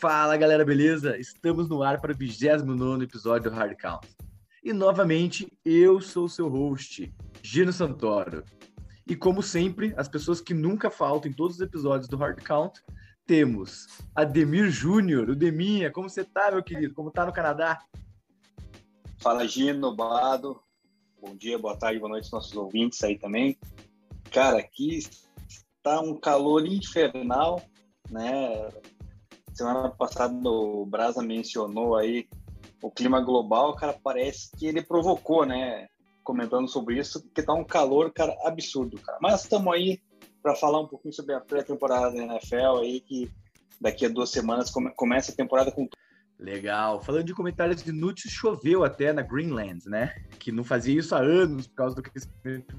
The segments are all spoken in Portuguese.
Fala galera, beleza? Estamos no ar para o 29 episódio do Hard Count. E novamente, eu sou o seu host, Gino Santoro. E como sempre, as pessoas que nunca faltam em todos os episódios do Hard Count, temos Ademir Júnior, o Deminha. Como você tá, meu querido? Como tá no Canadá? Fala, Gino, Bado. Bom dia, boa tarde, boa noite aos nossos ouvintes aí também. Cara, aqui tá um calor infernal, né? Semana passada o Brasa mencionou aí o clima global, cara, parece que ele provocou, né? Comentando sobre isso, que tá um calor, cara, absurdo, cara. Mas estamos aí para falar um pouquinho sobre a pré-temporada da NFL aí, que daqui a duas semanas come começa a temporada com Legal. Falando de comentários inúteis, choveu até na Greenland, né? Que não fazia isso há anos por causa do aquecimento.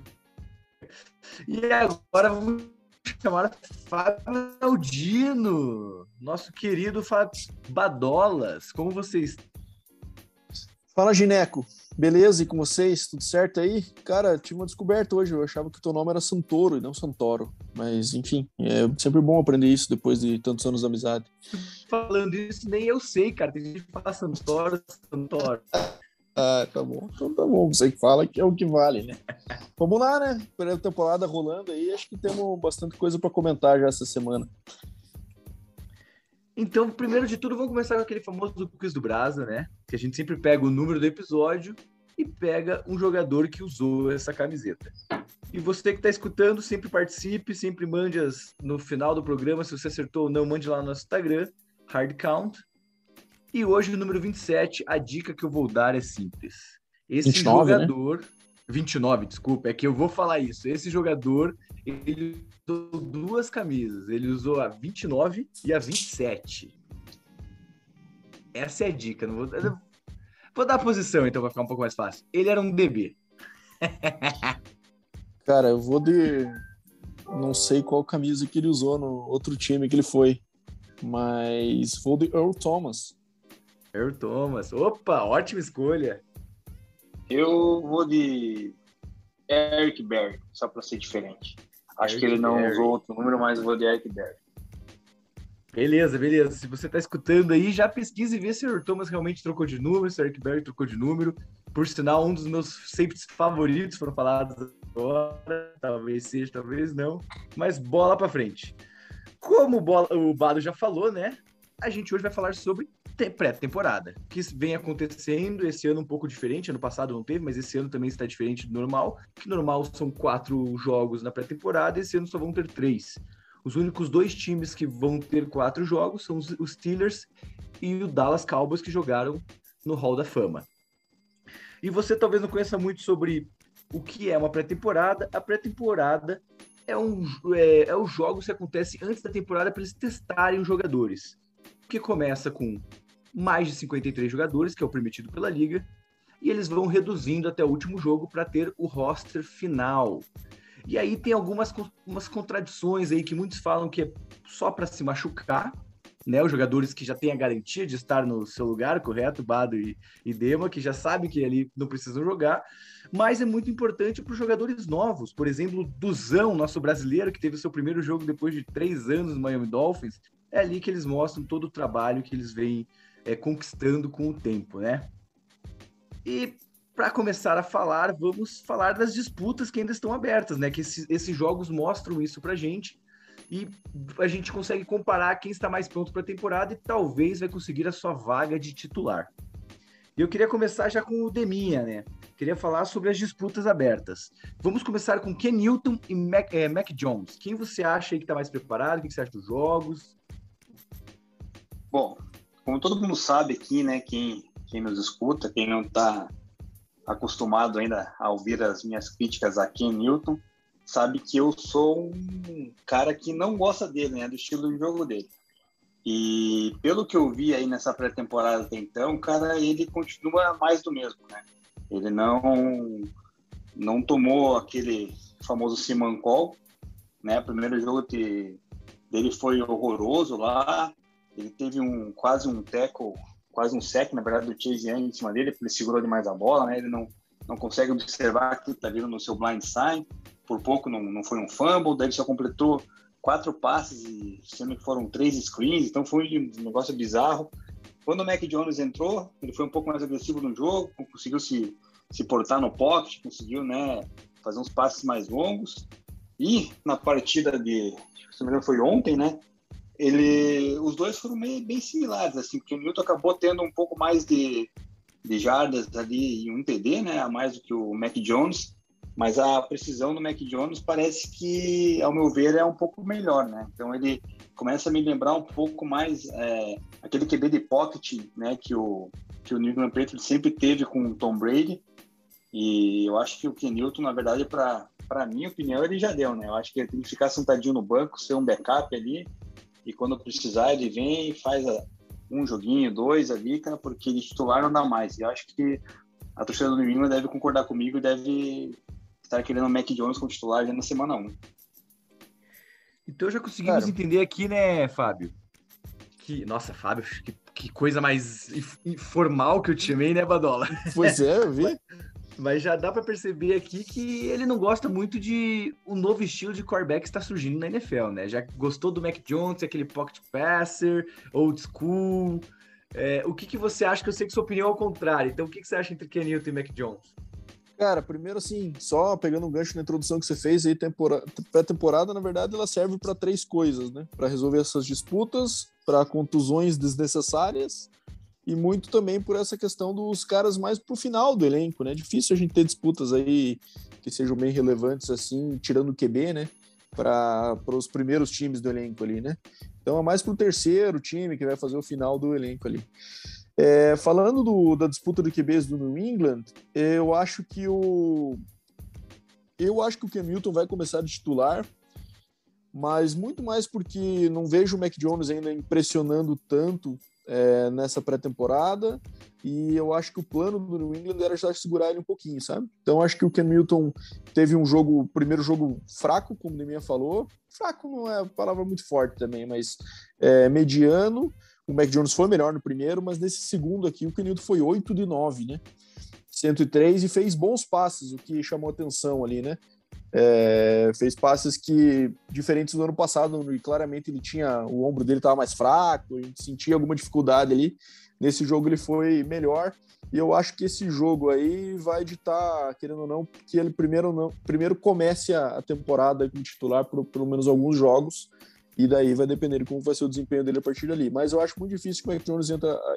E agora vamos chamar Fábio Aldino, nosso querido Fábio Badolas. Como vocês? Fala, Gineco. Beleza? E com vocês? Tudo certo aí? Cara, tive uma descoberta hoje. Eu achava que o teu nome era Santoro e não Santoro. Mas, enfim, é sempre bom aprender isso depois de tantos anos de amizade. Falando isso, nem eu sei, cara. Tem gente que fala Santoro, Santoro. Ah, tá bom. Então tá bom. Você que fala que é o que vale, né? Vamos lá, né? Primeira temporada rolando aí. Acho que temos bastante coisa para comentar já essa semana. Então, primeiro de tudo, vamos começar com aquele famoso quiz do Brasa, né? Que a gente sempre pega o número do episódio e pega um jogador que usou essa camiseta. E você que está escutando, sempre participe, sempre mande as, no final do programa, se você acertou ou não, mande lá no nosso Instagram, Hard Count. E hoje, no número 27, a dica que eu vou dar é simples. Esse 29, né? jogador. Né? 29, desculpa, é que eu vou falar isso. Esse jogador, ele usou duas camisas. Ele usou a 29 e a 27. Essa é a dica. Não vou, vou dar a posição, então, para ficar um pouco mais fácil. Ele era um DB. Cara, eu vou de. Não sei qual camisa que ele usou no outro time que ele foi. Mas vou de Earl Thomas. Earl Thomas. Opa, ótima escolha. Eu vou de Eric Berry, só para ser diferente. Acho Eric que ele não Berry. usou outro número, mas eu vou de Eric Berry. Beleza, beleza. Se você está escutando aí, já pesquise e vê se o Earl Thomas realmente trocou de número, se o Eric Berry trocou de número. Por sinal, um dos meus safeties favoritos foram falados agora. Talvez seja, talvez não. Mas bola para frente. Como o Bado já falou, né? A gente hoje vai falar sobre pré-temporada, que vem acontecendo esse ano um pouco diferente, ano passado não teve, mas esse ano também está diferente do normal, que normal são quatro jogos na pré-temporada, esse ano só vão ter três. Os únicos dois times que vão ter quatro jogos são os Steelers e o Dallas Cowboys que jogaram no Hall da Fama. E você talvez não conheça muito sobre o que é uma pré-temporada. A pré-temporada é um é, é os jogos que acontecem antes da temporada para eles testarem os jogadores. Que começa com mais de 53 jogadores, que é o permitido pela liga, e eles vão reduzindo até o último jogo para ter o roster final. E aí tem algumas umas contradições aí que muitos falam que é só para se machucar, né? Os jogadores que já têm a garantia de estar no seu lugar, correto? Bado e, e Dema, que já sabem que ali não precisam jogar, mas é muito importante para os jogadores novos. Por exemplo, Duzão, nosso brasileiro, que teve seu primeiro jogo depois de três anos no Miami Dolphins, é ali que eles mostram todo o trabalho que eles vêm é, conquistando com o tempo, né? E para começar a falar, vamos falar das disputas que ainda estão abertas, né? Que esses, esses jogos mostram isso para gente e a gente consegue comparar quem está mais pronto para a temporada e talvez vai conseguir a sua vaga de titular. Eu queria começar já com o Deminha, né? Queria falar sobre as disputas abertas. Vamos começar com Ken Newton e Mac, é, Mac Jones. Quem você acha que está mais preparado? O que você acha dos jogos? Bom, como todo mundo sabe aqui, né, quem, quem nos escuta, quem não está acostumado ainda a ouvir as minhas críticas a Ken Newton, sabe que eu sou um cara que não gosta dele, né, do estilo de jogo dele. E pelo que eu vi aí nessa pré-temporada até então, cara, ele continua mais do mesmo, né? Ele não não tomou aquele famoso Simon Call, né? O primeiro jogo que dele foi horroroso lá, ele teve um quase um tackle, quase um sec, na verdade, do Chase Young em cima dele, porque ele segurou demais a bola, né? Ele não, não consegue observar que está vindo no seu blind sign. Por pouco não, não foi um fumble, daí ele só completou quatro passes, e sendo que foram três screens, então foi um negócio bizarro. Quando o Mac Jones entrou, ele foi um pouco mais agressivo no jogo, conseguiu se, se portar no pocket, conseguiu né, fazer uns passes mais longos. E na partida de, se não me engano, foi ontem, né? Ele, os dois foram meio, bem similares, assim, porque o Newton acabou tendo um pouco mais de, de jardas ali e um TD, né, a mais do que o Mac Jones, mas a precisão do Mac Jones parece que, ao meu ver, é um pouco melhor, né? Então ele começa a me lembrar um pouco mais é, aquele QB de pocket, né, que o que o New England Patriots sempre teve com o Tom Brady. E eu acho que o Ken Newton, na verdade, para minha opinião, ele já deu, né? Eu acho que ele tem que ficar sentadinho no banco, ser um backup ali, e quando precisar ele vem e faz um joguinho, dois ali, cara, porque ele titular não dá mais. E eu acho que a torcida do New England deve concordar comigo e deve estar querendo o Mac Jones como titular já na semana 1. Então já conseguimos Cara. entender aqui, né, Fábio? Que, nossa, Fábio, que, que coisa mais informal que eu te chamei, né, Badola? Pois é, eu vi. Mas já dá para perceber aqui que ele não gosta muito de um novo estilo de quarterback que está surgindo na NFL, né? Já gostou do Mac Jones, aquele pocket passer, old school. É, o que, que você acha? Que eu sei que sua opinião é ao contrário. Então, o que, que você acha entre Ken Newton e Mac Jones? Cara, primeiro assim, só pegando um gancho na introdução que você fez aí, pré-temporada, na verdade, ela serve para três coisas, né? Para resolver essas disputas, para contusões desnecessárias e muito também por essa questão dos caras mais pro final do elenco, né? Difícil a gente ter disputas aí que sejam bem relevantes assim, tirando o QB, né? Para os primeiros times do elenco ali, né? Então é mais pro terceiro time que vai fazer o final do elenco ali. É, falando do, da disputa do QBs do New England, eu acho que o eu acho que o Cam Newton vai começar de titular, mas muito mais porque não vejo o Mac Jones ainda impressionando tanto é, nessa pré-temporada e eu acho que o plano do New England era já segurar ele um pouquinho, sabe? Então acho que o Cam Newton teve um jogo, primeiro jogo fraco, como o Deminha falou, fraco não é palavra muito forte também, mas é, mediano o Mac Jones foi melhor no primeiro, mas nesse segundo aqui o Kenildo foi 8 de 9, né? 103 e fez bons passes, o que chamou atenção ali, né? É, fez passes que, diferentes do ano passado, e claramente ele tinha, o ombro dele estava mais fraco, a gente sentia alguma dificuldade ali. Nesse jogo ele foi melhor, e eu acho que esse jogo aí vai ditar, querendo ou não, que ele primeiro, não, primeiro comece a, temporada como titular por pelo menos alguns jogos, e daí vai depender de como vai ser o desempenho dele a partir dali. Mas eu acho muito difícil que o Mac Jones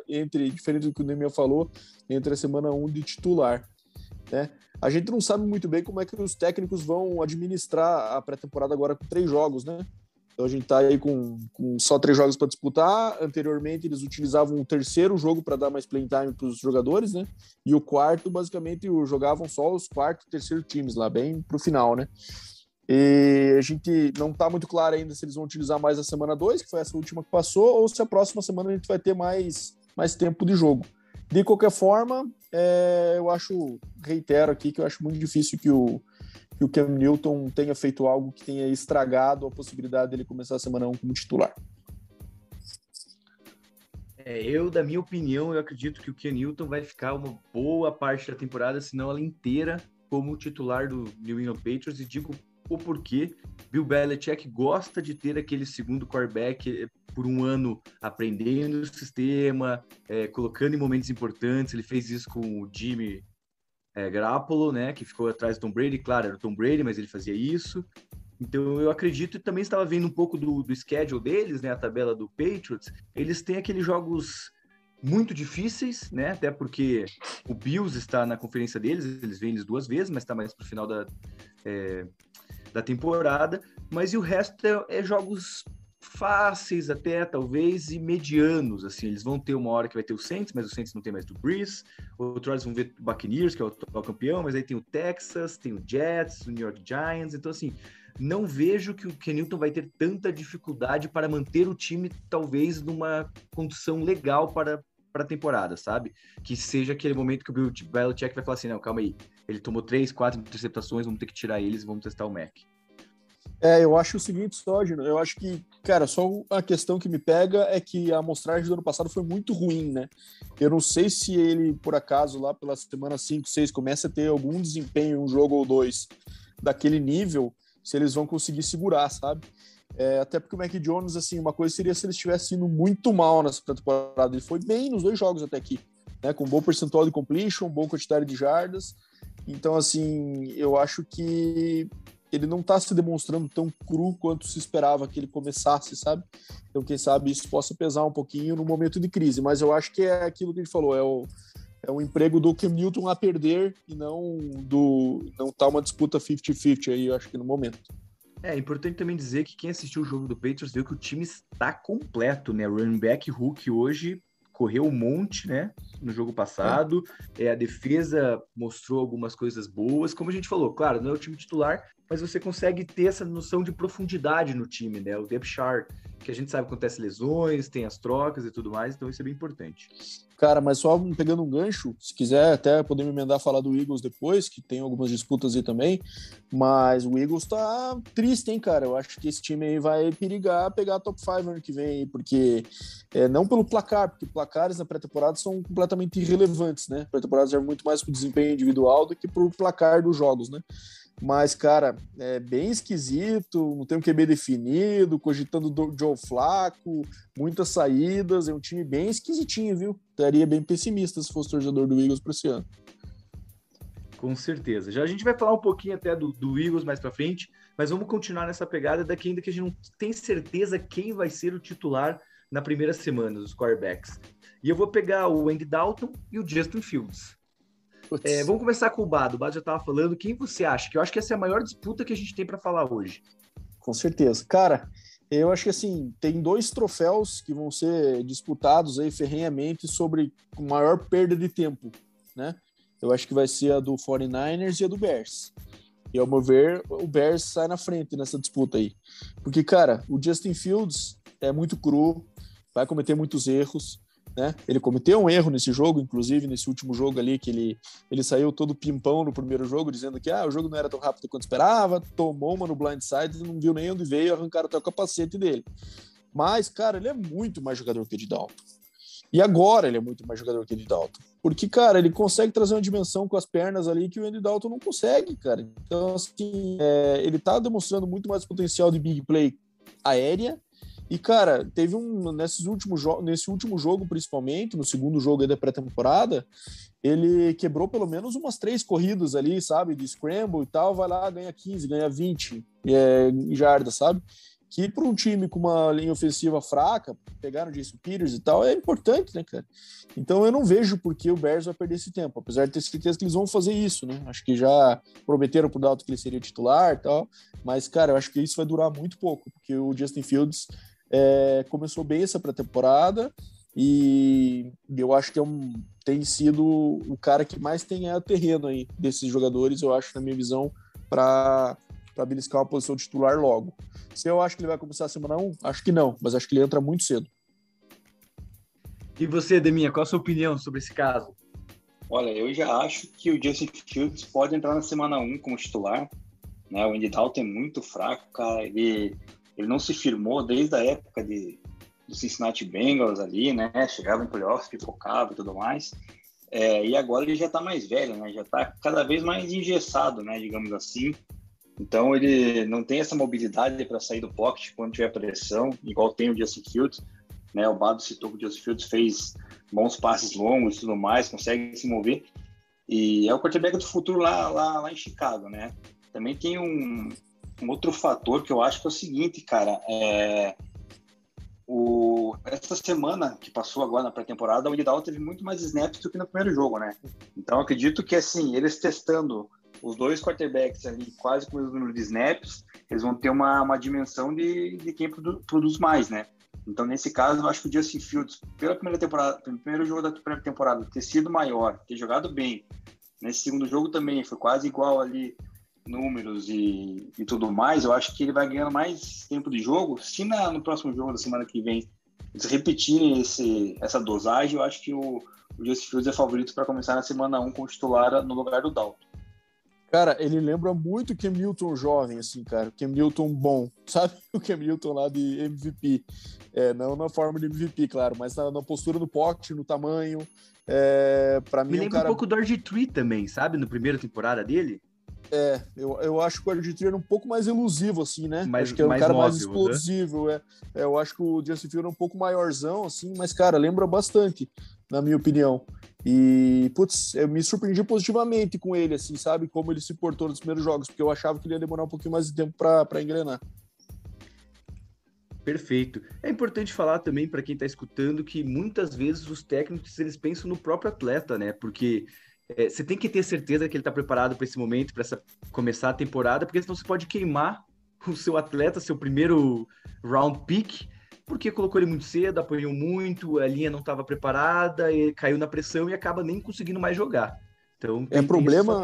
entre, diferente do que o Nemia falou, entre a semana 1 de titular. Né? A gente não sabe muito bem como é que os técnicos vão administrar a pré-temporada agora com três jogos, né? Então a gente tá aí com, com só três jogos para disputar. Anteriormente eles utilizavam o terceiro jogo para dar mais playing time para os jogadores, né? E o quarto, basicamente, jogavam só os quarto e terceiro times lá, bem para o final, né? E a gente não está muito claro ainda se eles vão utilizar mais a semana 2, que foi essa última que passou, ou se a próxima semana a gente vai ter mais, mais tempo de jogo. De qualquer forma, é, eu acho, reitero aqui, que eu acho muito difícil que o, que o Cam Newton tenha feito algo que tenha estragado a possibilidade dele começar a semana 1 um como titular. É, eu, da minha opinião, eu acredito que o Ken Newton vai ficar uma boa parte da temporada, se não ela inteira, como titular do New England Patriots, e digo o porquê Bill Belichick gosta de ter aquele segundo quarterback eh, por um ano aprendendo o sistema, é, colocando em momentos importantes. Ele fez isso com o Jimmy é, Garoppolo, né, que ficou atrás do Tom Brady. Claro, era o Tom Brady, mas ele fazia isso. Então eu acredito e também estava vendo um pouco do, do schedule deles, né, a tabela do Patriots. Eles têm aqueles jogos muito difíceis, né? Até porque o Bills está na conferência deles, eles vêm eles duas vezes, mas está mais para o final da, é, da temporada, mas e o resto é, é jogos fáceis até, talvez, e medianos, assim, eles vão ter uma hora que vai ter o Saints, mas o Saints não tem mais do Breeze, outro horas vão ver o Buccaneers, que é o atual campeão, mas aí tem o Texas, tem o Jets, o New York Giants, então assim, não vejo que o Kenilton vai ter tanta dificuldade para manter o time, talvez, numa condição legal para para a temporada, sabe? Que seja aquele momento que o Bill Belichick vai falar assim, não, calma aí, ele tomou três, quatro interceptações, vamos ter que tirar eles vamos testar o Mac. É, eu acho o seguinte só, Gino, eu acho que, cara, só a questão que me pega é que a amostragem do ano passado foi muito ruim, né? Eu não sei se ele, por acaso, lá pela semana 5, 6, começa a ter algum desempenho, um jogo ou dois, daquele nível, se eles vão conseguir segurar, sabe? É, até porque o Mac Jones, assim, uma coisa seria se ele estivesse indo muito mal nessa temporada. Ele foi bem nos dois jogos até aqui, né? Com bom percentual de completion, bom quantidade de jardas. Então, assim, eu acho que ele não está se demonstrando tão cru quanto se esperava que ele começasse, sabe? Então, quem sabe isso possa pesar um pouquinho no momento de crise. Mas eu acho que é aquilo que gente falou, é o, é o emprego do Cam Newton a perder e não do não tá uma disputa 50-50 aí, eu acho que no momento. É importante também dizer que quem assistiu o jogo do Patriots viu que o time está completo, né? Running back Hulk hoje correu um monte, né? No jogo passado. É. é. a defesa mostrou algumas coisas boas. Como a gente falou, claro, não é o time titular, mas você consegue ter essa noção de profundidade no time, né? O depth chart, que a gente sabe que acontece lesões, tem as trocas e tudo mais, então isso é bem importante. Cara, mas só pegando um gancho, se quiser até poder me emendar falar do Eagles depois, que tem algumas disputas aí também, mas o Eagles tá triste, hein, cara? Eu acho que esse time aí vai perigar pegar a top 5 ano que vem porque é, não pelo placar, porque placares na pré-temporada são completamente irrelevantes, né? Pré-temporada serve muito mais pro desempenho individual do que pro placar dos jogos, né? Mas, cara, é bem esquisito, não tem um QB definido, cogitando do Joe Flaco, muitas saídas, é um time bem esquisitinho, viu? Estaria bem pessimista se fosse torcedor do Eagles para esse ano. Com certeza. Já a gente vai falar um pouquinho até do, do Eagles mais para frente, mas vamos continuar nessa pegada daqui ainda que a gente não tem certeza quem vai ser o titular na primeira semana dos quarterbacks. E eu vou pegar o Andy Dalton e o Justin Fields. É, vamos começar com o Bado. O Bado já estava falando. Quem você acha? Que eu acho que essa é a maior disputa que a gente tem para falar hoje. Com certeza. Cara, eu acho que assim, tem dois troféus que vão ser disputados aí ferrenhamente sobre maior perda de tempo, né? Eu acho que vai ser a do 49ers e a do Bears. E ao meu ver, o Bears sai na frente nessa disputa aí. Porque, cara, o Justin Fields é muito cru, vai cometer muitos erros. Né? Ele cometeu um erro nesse jogo, inclusive nesse último jogo ali, que ele, ele saiu todo pimpão no primeiro jogo, dizendo que ah, o jogo não era tão rápido quanto esperava, tomou uma no blindside, não viu nem onde veio, arrancaram até o capacete dele. Mas, cara, ele é muito mais jogador que o de Dalton. E agora ele é muito mais jogador que o Dalton. Porque, cara, ele consegue trazer uma dimensão com as pernas ali que o Andy Dalton não consegue, cara. Então, assim, é, ele tá demonstrando muito mais potencial de big play aérea e, cara, teve um. Nesses últimos nesse último jogo, principalmente, no segundo jogo da pré-temporada, ele quebrou pelo menos umas três corridas ali, sabe? De scramble e tal, vai lá, ganha 15, ganha 20 é, jardas, sabe? Que para um time com uma linha ofensiva fraca, pegaram Jason Peters e tal, é importante, né, cara? Então eu não vejo por que o Bears vai perder esse tempo, apesar de ter certeza que eles vão fazer isso, né? Acho que já prometeram pro Dalton que ele seria titular e tal, mas, cara, eu acho que isso vai durar muito pouco, porque o Justin Fields é, começou bem essa pré-temporada e eu acho que é um, tem sido o cara que mais tem a terreno aí desses jogadores, eu acho, na minha visão, para para beliscar uma posição titular logo. Se eu acho que ele vai começar a semana 1, acho que não, mas acho que ele entra muito cedo. E você, Deminha, qual a sua opinião sobre esse caso? Olha, eu já acho que o Justin Fields pode entrar na semana 1 como titular. Né? O Andy Dalton é muito fraco, cara. Ele ele não se firmou desde a época de, do Cincinnati Bengals ali, né? Chegava em playoffs, pipocava e tudo mais. É, e agora ele já está mais velho, né? Já está cada vez mais engessado, né? Digamos assim. Então ele não tem essa mobilidade para sair do pocket quando tiver pressão, igual tem o Justin Fields. Né? O Bado citou que o Justin Fields fez bons passes longos e tudo mais, consegue se mover. E é o quarterback do futuro lá, lá, lá em Chicago, né? Também tem um, um outro fator que eu acho que é o seguinte, cara, é o essa semana que passou agora na pré-temporada, o Lidal teve muito mais snaps do que no primeiro jogo, né? Então acredito que assim, eles testando os dois quarterbacks ali quase com o mesmo número de snaps, eles vão ter uma, uma dimensão de, de quem produ, produz mais, né? Então, nesse caso, eu acho que o Justin Fields, pela primeira temporada, pelo primeiro jogo da primeira temporada, ter sido maior, ter jogado bem, nesse segundo jogo também foi quase igual ali números e, e tudo mais, eu acho que ele vai ganhando mais tempo de jogo. Se na, no próximo jogo da semana que vem eles repetirem esse, essa dosagem, eu acho que o, o Justin Fields é favorito para começar na semana 1 com o titular no lugar do Dalton. Cara, ele lembra muito o Cam Newton jovem, assim, cara. O Cam Newton bom, sabe? O Cam Newton lá de MVP. É, não na forma de MVP, claro, mas na, na postura do pocket, no tamanho. É, para mim, Me lembra um, cara... um pouco do RG3 também, sabe? No primeira temporada dele. É, eu, eu acho que o RG3 era um pouco mais elusivo, assim, né? Mais, acho que era um cara móvel, mais né? explosivo. É. É, eu acho que o Justin Field é um pouco maiorzão, assim, mas, cara, lembra bastante, na minha opinião. E, putz, eu me surpreendi positivamente com ele, assim, sabe? Como ele se portou nos primeiros jogos, porque eu achava que ele ia demorar um pouquinho mais de tempo para engrenar. Perfeito. É importante falar também para quem está escutando que muitas vezes os técnicos eles pensam no próprio atleta, né? Porque é, você tem que ter certeza que ele está preparado para esse momento, para começar a temporada, porque senão você pode queimar o seu atleta, seu primeiro round pick, porque colocou ele muito cedo, apanhou muito, a linha não estava preparada, caiu na pressão e acaba nem conseguindo mais jogar. Então É problema-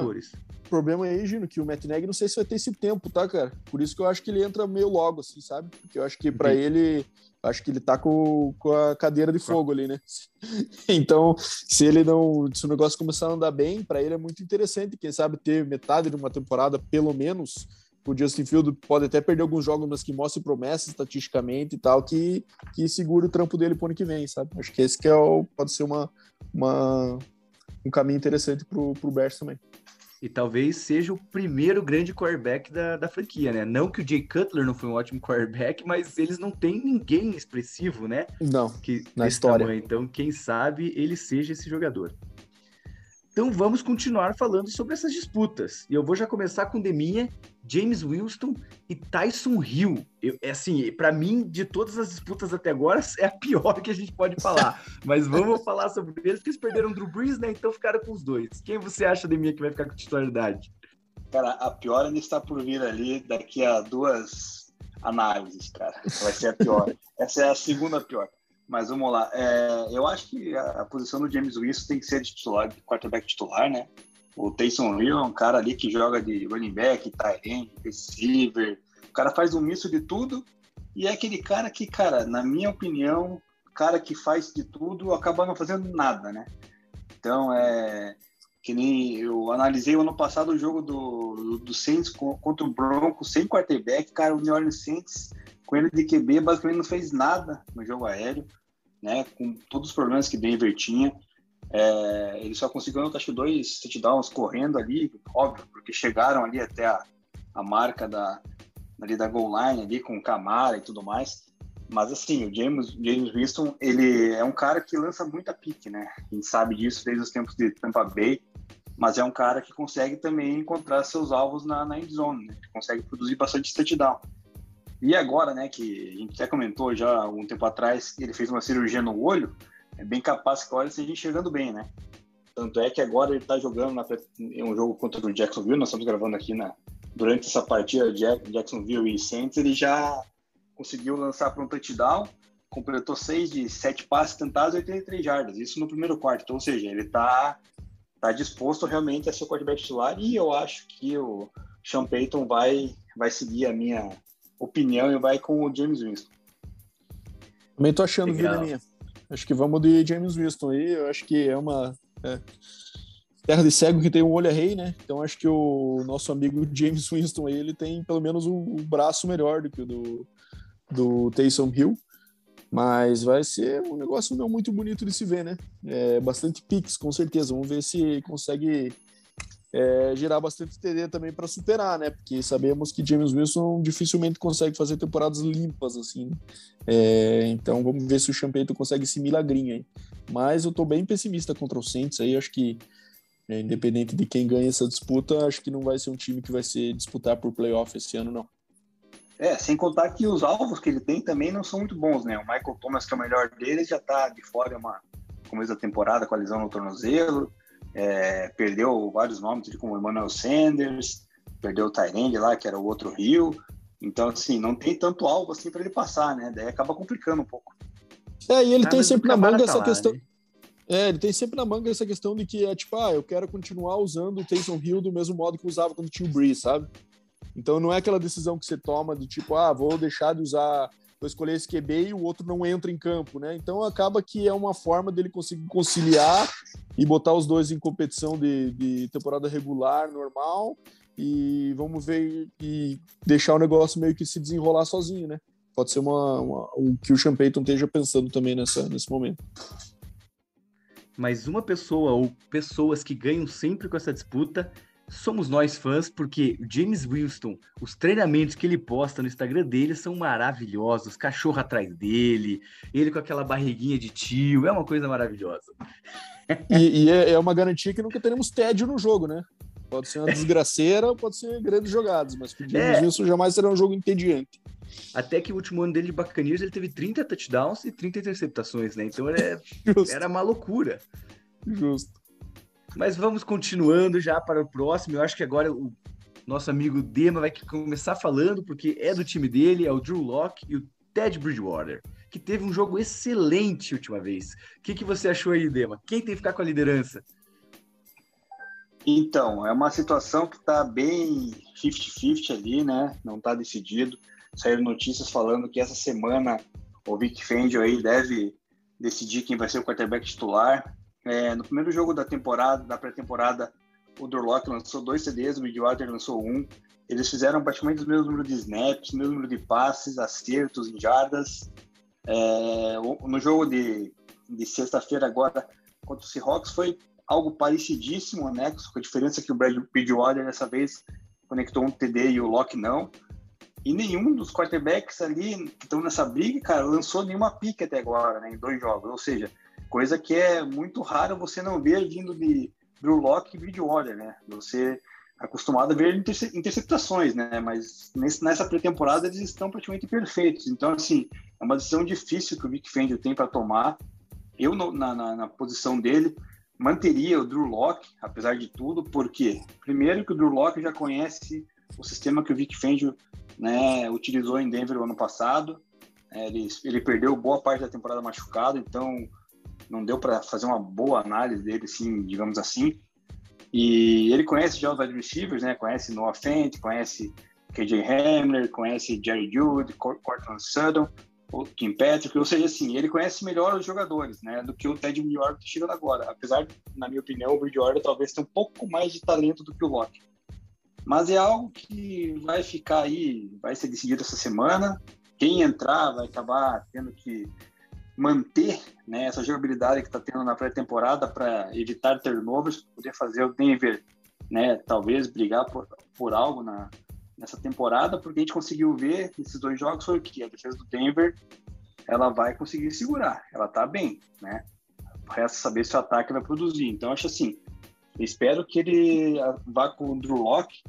problema aí, Gino, que o Matt Nagy não sei se vai ter esse tempo, tá, cara? Por isso que eu acho que ele entra meio logo, assim, sabe? Porque eu acho que para ele, acho que ele tá com, com a cadeira de fogo ali, né? Então, se ele não, se o negócio começar a andar bem, para ele é muito interessante, quem sabe ter metade de uma temporada, pelo menos. O Justin Field pode até perder alguns jogos, mas que mostre promessa estatisticamente e tal, que, que segure o trampo dele pro ano que vem, sabe? Acho que esse que é o, pode ser uma, uma, um caminho interessante pro, pro Bears também. E talvez seja o primeiro grande quarterback da, da franquia, né? Não que o Jay Cutler não foi um ótimo quarterback, mas eles não têm ninguém expressivo, né? Não, Que, Na história. tamanho. Então, quem sabe ele seja esse jogador. Então, vamos continuar falando sobre essas disputas. E eu vou já começar com Deminha, James Wilson e Tyson Hill. Eu, é assim, para mim, de todas as disputas até agora, é a pior que a gente pode falar. Mas vamos falar sobre eles, porque eles perderam o Drew Brees, né? Então ficaram com os dois. Quem você acha, Deminha, que vai ficar com titularidade? Cara, a pior ainda está por vir ali daqui a duas análises, cara. Vai ser a pior. Essa é a segunda pior. Mas vamos lá. É, eu acho que a, posição do James Wilson tem que ser de titular, de quarterback titular, né? O Taysom Hill é um cara ali que joga de running back, tight end, receiver. O cara faz um misto de tudo. E é aquele cara que, cara, na minha opinião, cara que faz de tudo acaba não fazendo nada, né? Então, é que nem eu analisei ano passado o jogo do, do, Saints co- contra o Broncos sem quarterback, cara, o New Orleans Saints com ele de QB basicamente não fez nada no jogo aéreo, né, com todos os problemas que Denver tinha, é, ele só conseguiu acho que dois touchdowns correndo ali, óbvio, porque chegaram ali até a, a marca da ali da goal line ali com Camara e tudo mais, mas assim, o James, James Winston, ele é um cara que lança muita pique, né? A gente sabe disso desde os tempos de Tampa Bay, mas é um cara que consegue também encontrar seus alvos na, na end zone, né? consegue produzir bastante touchdown. E agora, né, que a gente até comentou já há um tempo atrás, ele fez uma cirurgia no olho, é bem capaz que agora ele esteja enxergando bem, né? Tanto é que agora ele está jogando na, um jogo contra o Jacksonville, nós estamos gravando aqui na, durante essa partida de Jacksonville e Saints, ele já conseguiu lançar para um touchdown, completou seis de sete passes tentados e 83 jardas, isso no primeiro quarto. Então, ou seja, ele está tá disposto realmente a ser o quarterback titular e eu acho que o Sean Payton vai, vai seguir a minha opinião e vai com o James Winston. Também tô achando, Legal. vida minha. Acho que vamos de James Winston aí. Eu acho que é uma é, terra de cego que tem um olho é rei, né? Então acho que o nosso amigo James Winston aí, ele tem pelo menos um, um braço melhor do que o do, do Taysom Hill. Mas vai ser um negócio não muito bonito de se ver, né? É, bastante piques, com certeza. Vamos ver se consegue é, gerar bastante TD também para superar, né? Porque sabemos que James Wilson dificilmente consegue fazer temporadas limpas, assim. né? É, então vamos ver se o Champeito consegue esse milagrinho aí. Mas eu tô bem pessimista contra o Saints aí. Acho que, é, independente de quem ganha essa disputa, acho que não vai ser um time que vai se disputar por playoff esse ano, não. É, sem contar que os alvos que ele tem também não são muito bons, né? O Michael Thomas, que é o melhor deles, já tá de fora uma começo da temporada com a lesão no tornozelo. É, perdeu vários nomes, como o Emmanuel Sanders, perdeu o Tyrande lá, que era o outro Rio. Então, assim, não tem tanto alvo assim para ele passar, né? Daí acaba complicando um pouco. É, e ele Ah, tem sempre na manga tá essa lá, questão. né? É, ele tem sempre na manga essa questão de que é tipo, ah, eu quero continuar usando o Taysom Hill do mesmo modo que usava quando tinha o Breeze, sabe? Então não é aquela decisão que você toma de tipo, ah, vou deixar de usar, vou escolher esse QB e o outro não entra em campo, né? Então acaba que é uma forma dele conseguir conciliar e botar os dois em competição de, de temporada regular, normal, e vamos ver e deixar o negócio meio que se desenrolar sozinho, né? Pode ser uma, uma- o que o Sean Payton esteja pensando também nessa, nesse momento. Mas uma pessoa ou pessoas que ganham sempre com essa disputa somos nós fãs, porque James Winston, os treinamentos que ele posta no Instagram dele são maravilhosos. Cachorro atrás dele, ele com aquela barriguinha de tio, é uma coisa maravilhosa. E, e é, é, uma garantia que nunca teremos tédio no jogo, né? Pode ser uma desgraceira, pode ser grandes jogadas, mas o James é. Winston jamais será um jogo entediante. Até que o último ano dele de Buccaneers ele teve 30 touchdowns e 30 interceptações, né? Então era, era uma loucura. Justo. Mas vamos continuando já para o próximo. Eu acho que agora o nosso amigo Dema vai começar falando, porque é do time dele, é o Drew Locke e o Ted Bridgewater, que teve um jogo excelente última vez. O que, que você achou aí, Dema? Quem tem que ficar com a liderança? Então, é uma situação que está bem 50-50 ali, né? Não está decidido. Saíram notícias falando que essa semana o Vic Fangio aí deve decidir quem vai ser o quarterback titular. É, no primeiro jogo da temporada, da pré-temporada, o Dorlock lançou dois CDs, o Midwater lançou um. Eles fizeram praticamente o mesmo número de snaps, o mesmo número de passes, acertos em jardas. É, no jogo de, de sexta-feira agora contra o Seahawks foi algo parecidíssimo, né? Com a diferença que o Brad Bridgewater dessa vez conectou um TD e o Locke não. E nenhum dos quarterbacks ali que estão nessa briga, cara, lançou nenhuma pique até agora, né? Em dois jogos. Ou seja, coisa que é muito raro você não ver vindo de Drew Locke e Bridgewater, né? Você é acostumado a ver interceptações, né? Mas nesse, nessa pré-temporada eles estão praticamente perfeitos. Então, assim, é uma decisão difícil que o Vic Fangio tem para tomar. Eu, no, na, na, na, posição dele, manteria o Drew Locke, apesar de tudo, porque, primeiro, que o Drew Locke já conhece o sistema que o Vic Fangio né, utilizou em Denver o ano passado. É, ele, ele perdeu boa parte da temporada machucado, então não deu para fazer uma boa análise dele, assim, digamos assim. E ele conhece já os receivers, né? Conhece Noah Fent, conhece KJ Hamler, conhece Jerry Jude, Cortland Sutton, Kim Patrick, ou seja, assim, ele conhece melhor os jogadores, né, do que o Ted Bridgewater tá chegando agora. Apesar, na minha opinião, o Bridgewater talvez tenha um pouco mais de talento do que o Locke. Mas é algo que vai ficar aí, vai ser decidido essa semana. Quem entrar vai acabar tendo que manter né, essa jogabilidade que está tendo na pré-temporada para evitar turnovers, poder fazer o Denver, né, talvez brigar por, por algo na, nessa temporada, porque a gente conseguiu ver nesses dois jogos foi que a defesa do Denver ela vai conseguir segurar, ela está bem, né? Resta saber se o ataque vai produzir. Então acho assim, espero que ele vá com o Drew Locke,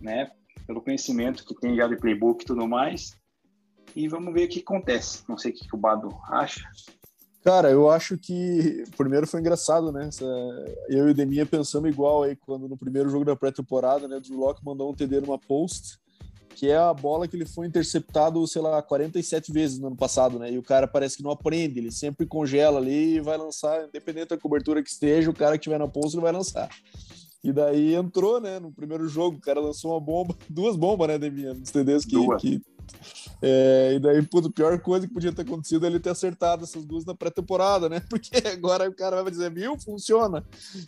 né? Pelo conhecimento que tem já de playbook e tudo mais, e vamos ver o que acontece. Não sei o que, o Bado acha. Cara, eu acho que primeiro foi engraçado, né? Eu e o Deminha pensamos igual aí quando no primeiro jogo da pré-temporada, né? O Drew Locke mandou um TD numa post, que é a bola que ele foi interceptado, sei lá, 47 vezes no ano passado, né? E o cara parece que não aprende, ele sempre congela ali e vai lançar, independente da cobertura que esteja, o cara que tiver na post ele vai lançar. E daí entrou, né? No primeiro jogo, o cara lançou uma bomba, duas bombas, né, Deminha? Nos TDs que, que é, e daí, a pior coisa que podia ter acontecido é ele ter acertado essas duas na pré-temporada, né? Porque agora o cara vai dizer, viu, funciona.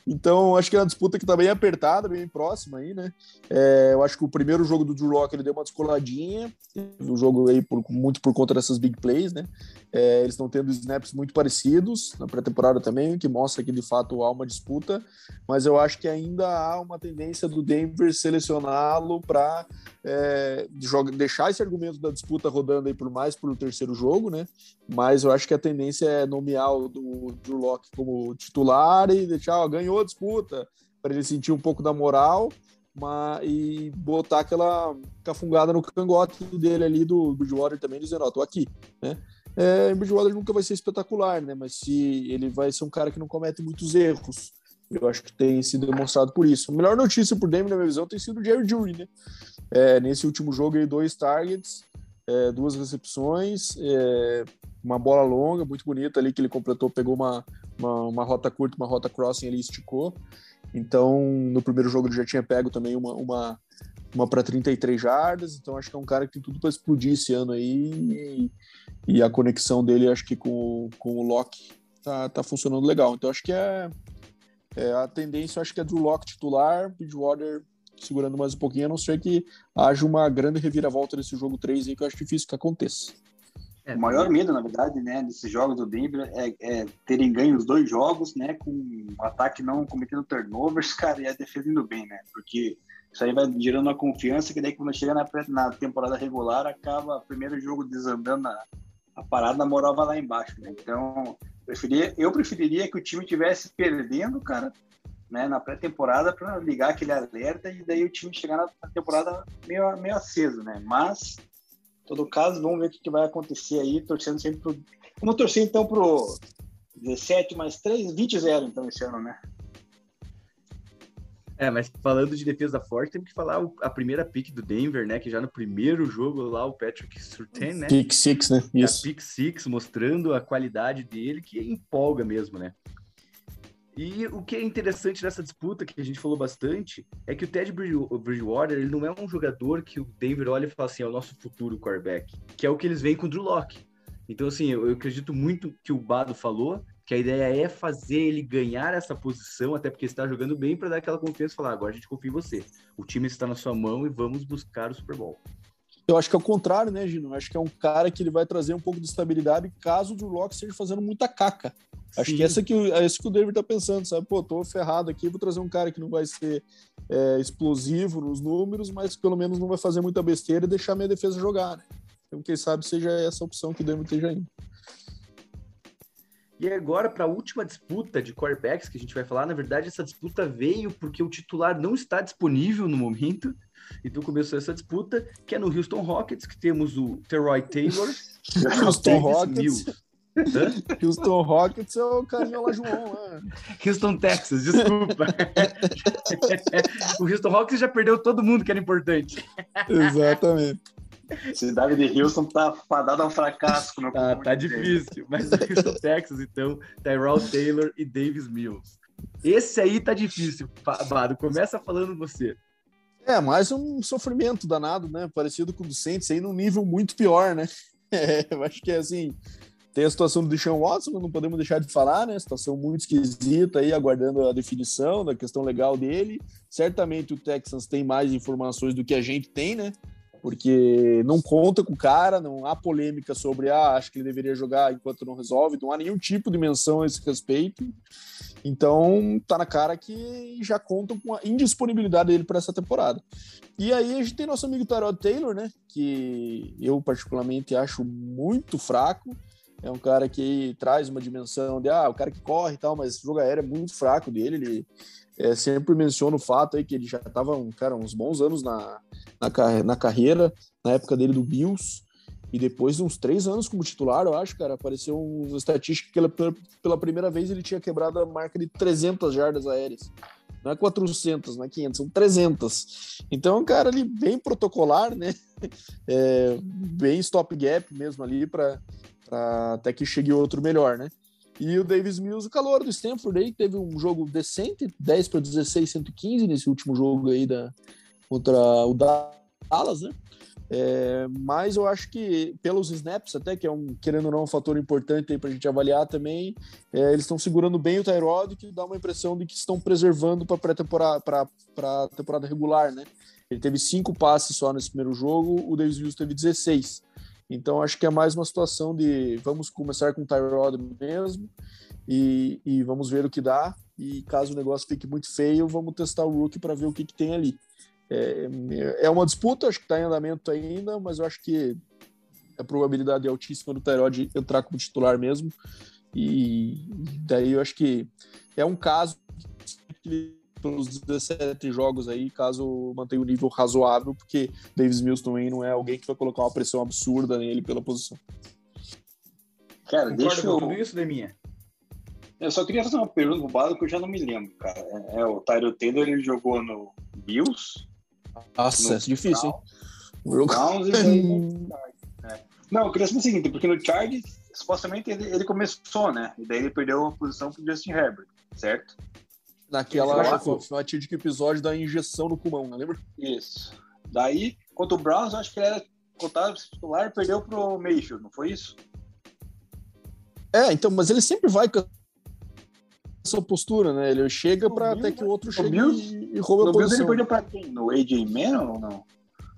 Então, acho que é uma disputa que tá bem apertada, bem próxima aí, né? É, eu acho que o primeiro jogo do Drew ele deu uma descoladinha, o jogo aí por, muito por conta dessas big plays, né? É, eles estão tendo snaps muito parecidos na pré-temporada também, que mostra que de fato há uma disputa, mas eu acho que ainda há uma tendência do Denver selecioná-lo para é, deixar esse argumento da disputa rodando aí por mais para o terceiro jogo, né? Mas eu acho que a tendência é nomear o Drew Locke como titular e deixar, ó, ganhou a disputa, para ele sentir um pouco da moral mas, e botar aquela cafungada no cangote dele ali do Bridgewater também, dizendo, ó, tô aqui, né? É, Bridgewater nunca vai ser espetacular, né? Mas se ele vai ser um cara que não comete muitos erros, eu acho que tem sido demonstrado por isso. A melhor notícia por Denver, na minha visão, tem sido o Jerry Jury, né? É, nesse último jogo, ele dois targets, é, duas recepções, é, uma bola longa, muito bonita ali, que ele completou, pegou uma, uma, uma, rota curta, uma rota crossing ali, esticou. Então, no primeiro jogo ele já tinha pego também uma, uma, uma para 33 jardas, então acho que é um cara que tem tudo para explodir esse ano aí, e, e, a conexão dele, acho que com, com o Locke tá, tá funcionando legal. Então, acho que é, é a tendência, acho que é do Locke titular, Bridgewater segurando mais um pouquinho, a não ser que haja uma grande reviravolta nesse jogo 3 aí, que eu acho difícil que aconteça. É, o maior medo, na verdade, né, desses jogos do Denver é, é, terem ganho os dois jogos, né, com um ataque não cometendo turnovers, cara, e a defesa indo bem, né, porque isso aí vai gerando uma confiança que daí quando chega na, na temporada regular, acaba o primeiro jogo desandando a, a parada, a moral vai lá embaixo, né, então preferia, eu preferiria que o time tivesse perdendo, cara, né, na pré-temporada para ligar aquele alerta e daí o time chegar na temporada meio, meio aceso, né, mas todo caso, vamos ver o que vai acontecer aí, torcendo sempre pro. Vamos torcer então pro 17 mais 3, 20-0 então esse ano, né? É, mas falando de defesa forte, temos que falar a primeira pick do Denver, né? Que já no primeiro jogo lá, o Patrick Surtain, né? Pick six, né? Isso. A pick six, mostrando a qualidade dele, que empolga mesmo, né? E o que é interessante nessa disputa, que a gente falou bastante, é que o Ted Bridgewater ele não é um jogador que o Denver olha e fala assim, é o nosso futuro quarterback, que é o que eles veem com o Drew Locke. Então, assim, eu, eu acredito muito que o Bado falou, que a ideia é fazer ele ganhar essa posição, até porque está jogando bem, para dar aquela confiança e falar, agora a gente confia em você. O time está na sua mão e vamos buscar o Super Bowl. Eu acho que é o contrário, né, Gino? Eu acho que é um cara que ele vai trazer um pouco de estabilidade caso o Drew Locke esteja fazendo muita caca. Acho Sim. que essa que, é isso que o David tá pensando, sabe? Pô, tô ferrado aqui, vou trazer um cara que não vai ser é, explosivo nos números, mas pelo menos não vai fazer muita besteira e deixar minha defesa jogar, né? Então, quem sabe seja essa opção que o David esteja indo. E agora, para a última disputa de quarterbacks que a gente vai falar, na verdade, essa disputa veio porque o titular não está disponível no momento. Então começou essa disputa, que é no Houston Rockets, que temos o Teroy Taylor, Houston Rockets. Mills. Houston Rockets é o carinha lá, João. Né? Houston, Texas, desculpa. o Houston Rockets já perdeu todo mundo que era importante. Exatamente. Cidade de Houston tá fadada a um fracasso. Meu tá, tá difícil. Mas o Houston, Texas, então, Tyrell Taylor e Davis Mills. Esse aí tá difícil, Bado. Começa falando você. É, mais um sofrimento danado, né? Parecido com o do Saints aí num nível muito pior, né? É, eu acho que é assim, tem a situação do Deshaun Watson, não podemos deixar de falar, né? Situação muito esquisita aí, aguardando a definição da questão legal dele. Certamente o Texans tem mais informações do que a gente tem, né? Porque não conta com o cara, não há polêmica sobre, ah, acho que ele deveria jogar enquanto não resolve, não há nenhum tipo de menção a esse respeito. Então, tá na cara que já contam com a indisponibilidade dele para essa temporada. E aí a gente tem nosso amigo Tyrod Taylor, né? Que eu particularmente acho muito fraco é um cara que traz uma dimensão de, ah, o cara que corre e tal, mas o jogo aéreo é muito fraco dele. Ele é, sempre menciona o fato aí que ele já estava, um, cara, uns bons anos na, na, na carreira, na época dele do Bills, e depois de uns três anos como titular, eu acho, cara, apareceu uma estatística que ele, pela primeira vez ele tinha quebrado a marca de 300 jardas aéreas. Não é 400, não é 500, são 300. Então, cara, ali bem protocolar, né? É, bem stop gap mesmo ali para até que chegue outro melhor, né? E o Davis Mills, o calor do Stanford aí, teve um jogo decente, 10 para 16, 115 nesse último jogo aí da, contra o Dallas, né? É, mas eu acho que pelos snaps, até que é um, querendo ou não, um fator importante aí para a gente avaliar também, é, eles estão segurando bem o Tyrod, que dá uma impressão de que estão preservando para pré-temporada, para temporada regular, né? Ele teve cinco passes só nesse primeiro jogo, o Davis Mills teve 16. Então acho que é mais uma situação de vamos começar com o Tyrod mesmo e, e, vamos ver o que dá. E caso o negócio fique muito feio, vamos testar o Rookie para ver o que, que tem ali. É, é uma disputa, acho que está em andamento ainda, mas eu acho que a probabilidade é altíssima do Tyrod entrar como titular mesmo. E daí eu acho que é um caso que pelos 17 jogos aí, caso mantenha um nível razoável, porque Davis Mills também não é alguém que vai colocar uma pressão absurda nele pela posição. Cara, Concordo deixa eu... tudo isso, Deminha? Eu só queria fazer uma pergunta pro Bado que eu já não me lembro, cara. É, é o Tyro Taylor, ele jogou no Bills? Nossa, é difícil, hein? Browns e é. Não, eu queria saber o seguinte, porque no Chargers, supostamente ele, ele começou, né? E daí ele perdeu a posição pro Justin Herbert, certo? Naquela fatídico episódio da injeção no pulmão, né? lembra? Isso. Daí, contra o Browns, eu acho que ele era contado titular perdeu pro Mayfield, não foi isso? É, então, mas ele sempre vai com essa postura, né? Ele chega para até que o outro chegue e, e rouba a posição. ele perdeu pra quem? No AJ Man ou não?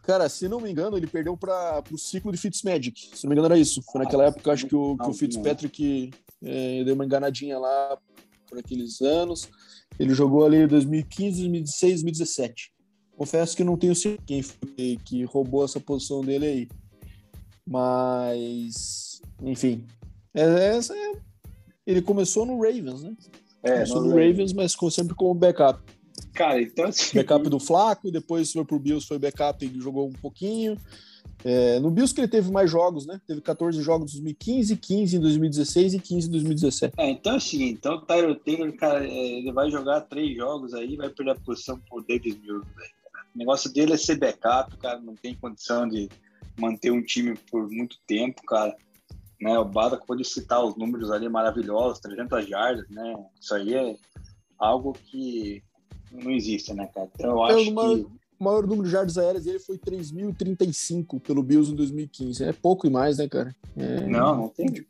Cara, se não me engano, ele perdeu para o ciclo de Fitzmagic. Se não me engano, era isso. Foi naquela época, acho que o, que o Fitzpatrick é, deu uma enganadinha lá por aqueles anos. Ele jogou ali em 2015, 2016, 2017. Confesso que não tenho certeza quem foi que roubou essa posição dele aí. Mas, enfim. É, é, é ele começou no Ravens, né? É, começou no, no Ravens, mas sempre como backup. Cara, então assim... Backup do Flaco, depois foi pro Bills, foi backup e jogou um pouquinho. É, no Bills que ele teve mais jogos, né? Teve 14 jogos em 2015, 15 em 2016 e 15 em 2017. É, então assim, então o Tyler Taylor, cara, é, ele vai jogar três jogos aí, vai perder a posição por Davis Mills, O negócio dele é ser backup, cara, não tem condição de manter um time por muito tempo, cara. Né, o Bada pode citar os números ali maravilhosos, 300 yardas, né? Isso aí é algo que não existe, né, cara? Então eu acho que o maior número de jardas aéreas dele foi 3.035 pelo Bills em 2015. É pouco e mais, né, cara? É... Não, não tem.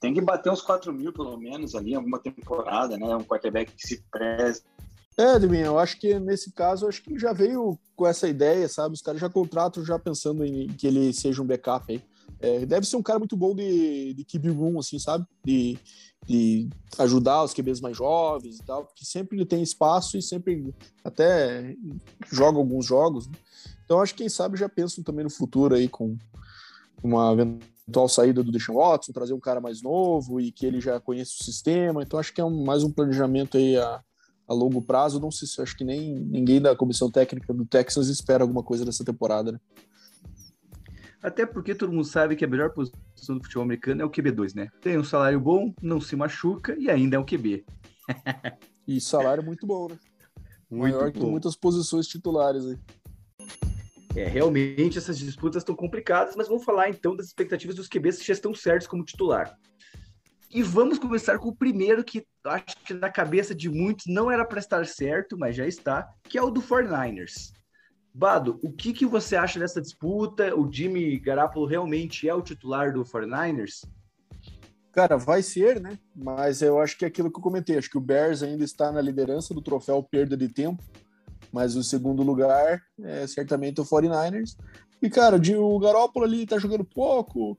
Tem que bater uns 4 mil, pelo menos, ali, em alguma temporada, né? Um quarterback que se preze. É, Deminha, eu acho que nesse caso, acho que já veio com essa ideia, sabe? Os caras já contratam já pensando em que ele seja um backup aí. É, deve ser um cara muito bom de, de QB room, assim, sabe? De, de ajudar os QBs mais jovens e tal, porque sempre ele tem espaço e sempre até joga alguns jogos. Né? Então acho que quem sabe já pensam também no futuro aí com uma eventual saída do Deshaun Watson, trazer um cara mais novo e que ele já conheça o sistema. Então acho que é um, mais um planejamento aí a, a longo prazo. Não sei se acho que nem ninguém da comissão técnica do Texas espera alguma coisa dessa temporada. Né? Até porque todo mundo sabe que a melhor posição do futebol americano é o QB2, né? Tem um salário bom, não se machuca e ainda é um QB. e salário muito bom, né? Muito Maior bom. que muitas posições titulares aí. É, realmente essas disputas estão complicadas, mas vamos falar então das expectativas dos QBs que já estão certos como titular. E vamos começar com o primeiro que acho que na cabeça de muitos não era para estar certo, mas já está, que é o do 49ers. Bado, o que, que você acha dessa disputa? O Jimmy Garoppolo realmente é o titular do 49ers? Cara, vai ser, né? Mas eu acho que é aquilo que eu comentei. Acho que o Bears ainda está na liderança do troféu perda de tempo. Mas o segundo lugar é certamente o 49ers. E, cara, o Garoppolo ali tá jogando pouco.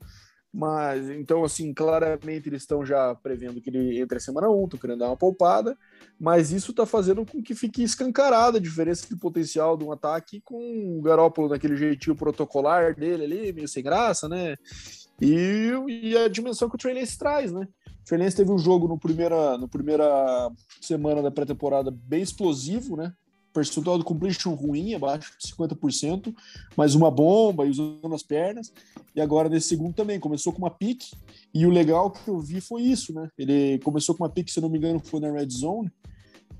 Mas, então, assim, claramente eles estão já prevendo que ele entre a semana 1, estão querendo dar uma poupada, mas isso está fazendo com que fique escancarada a diferença de potencial de um ataque com o Garópolo naquele jeitinho protocolar dele ali, meio sem graça, né? E, e a dimensão que o Trey traz, né? O Trey teve um jogo no primeira, no primeira semana da pré-temporada bem explosivo, né? Percentual de completion ruim, abaixo de 50%, mas uma bomba e usando as pernas. E agora nesse segundo também, começou com uma pique. E o legal que eu vi foi isso, né? Ele começou com uma pique, se não me engano, foi na red zone.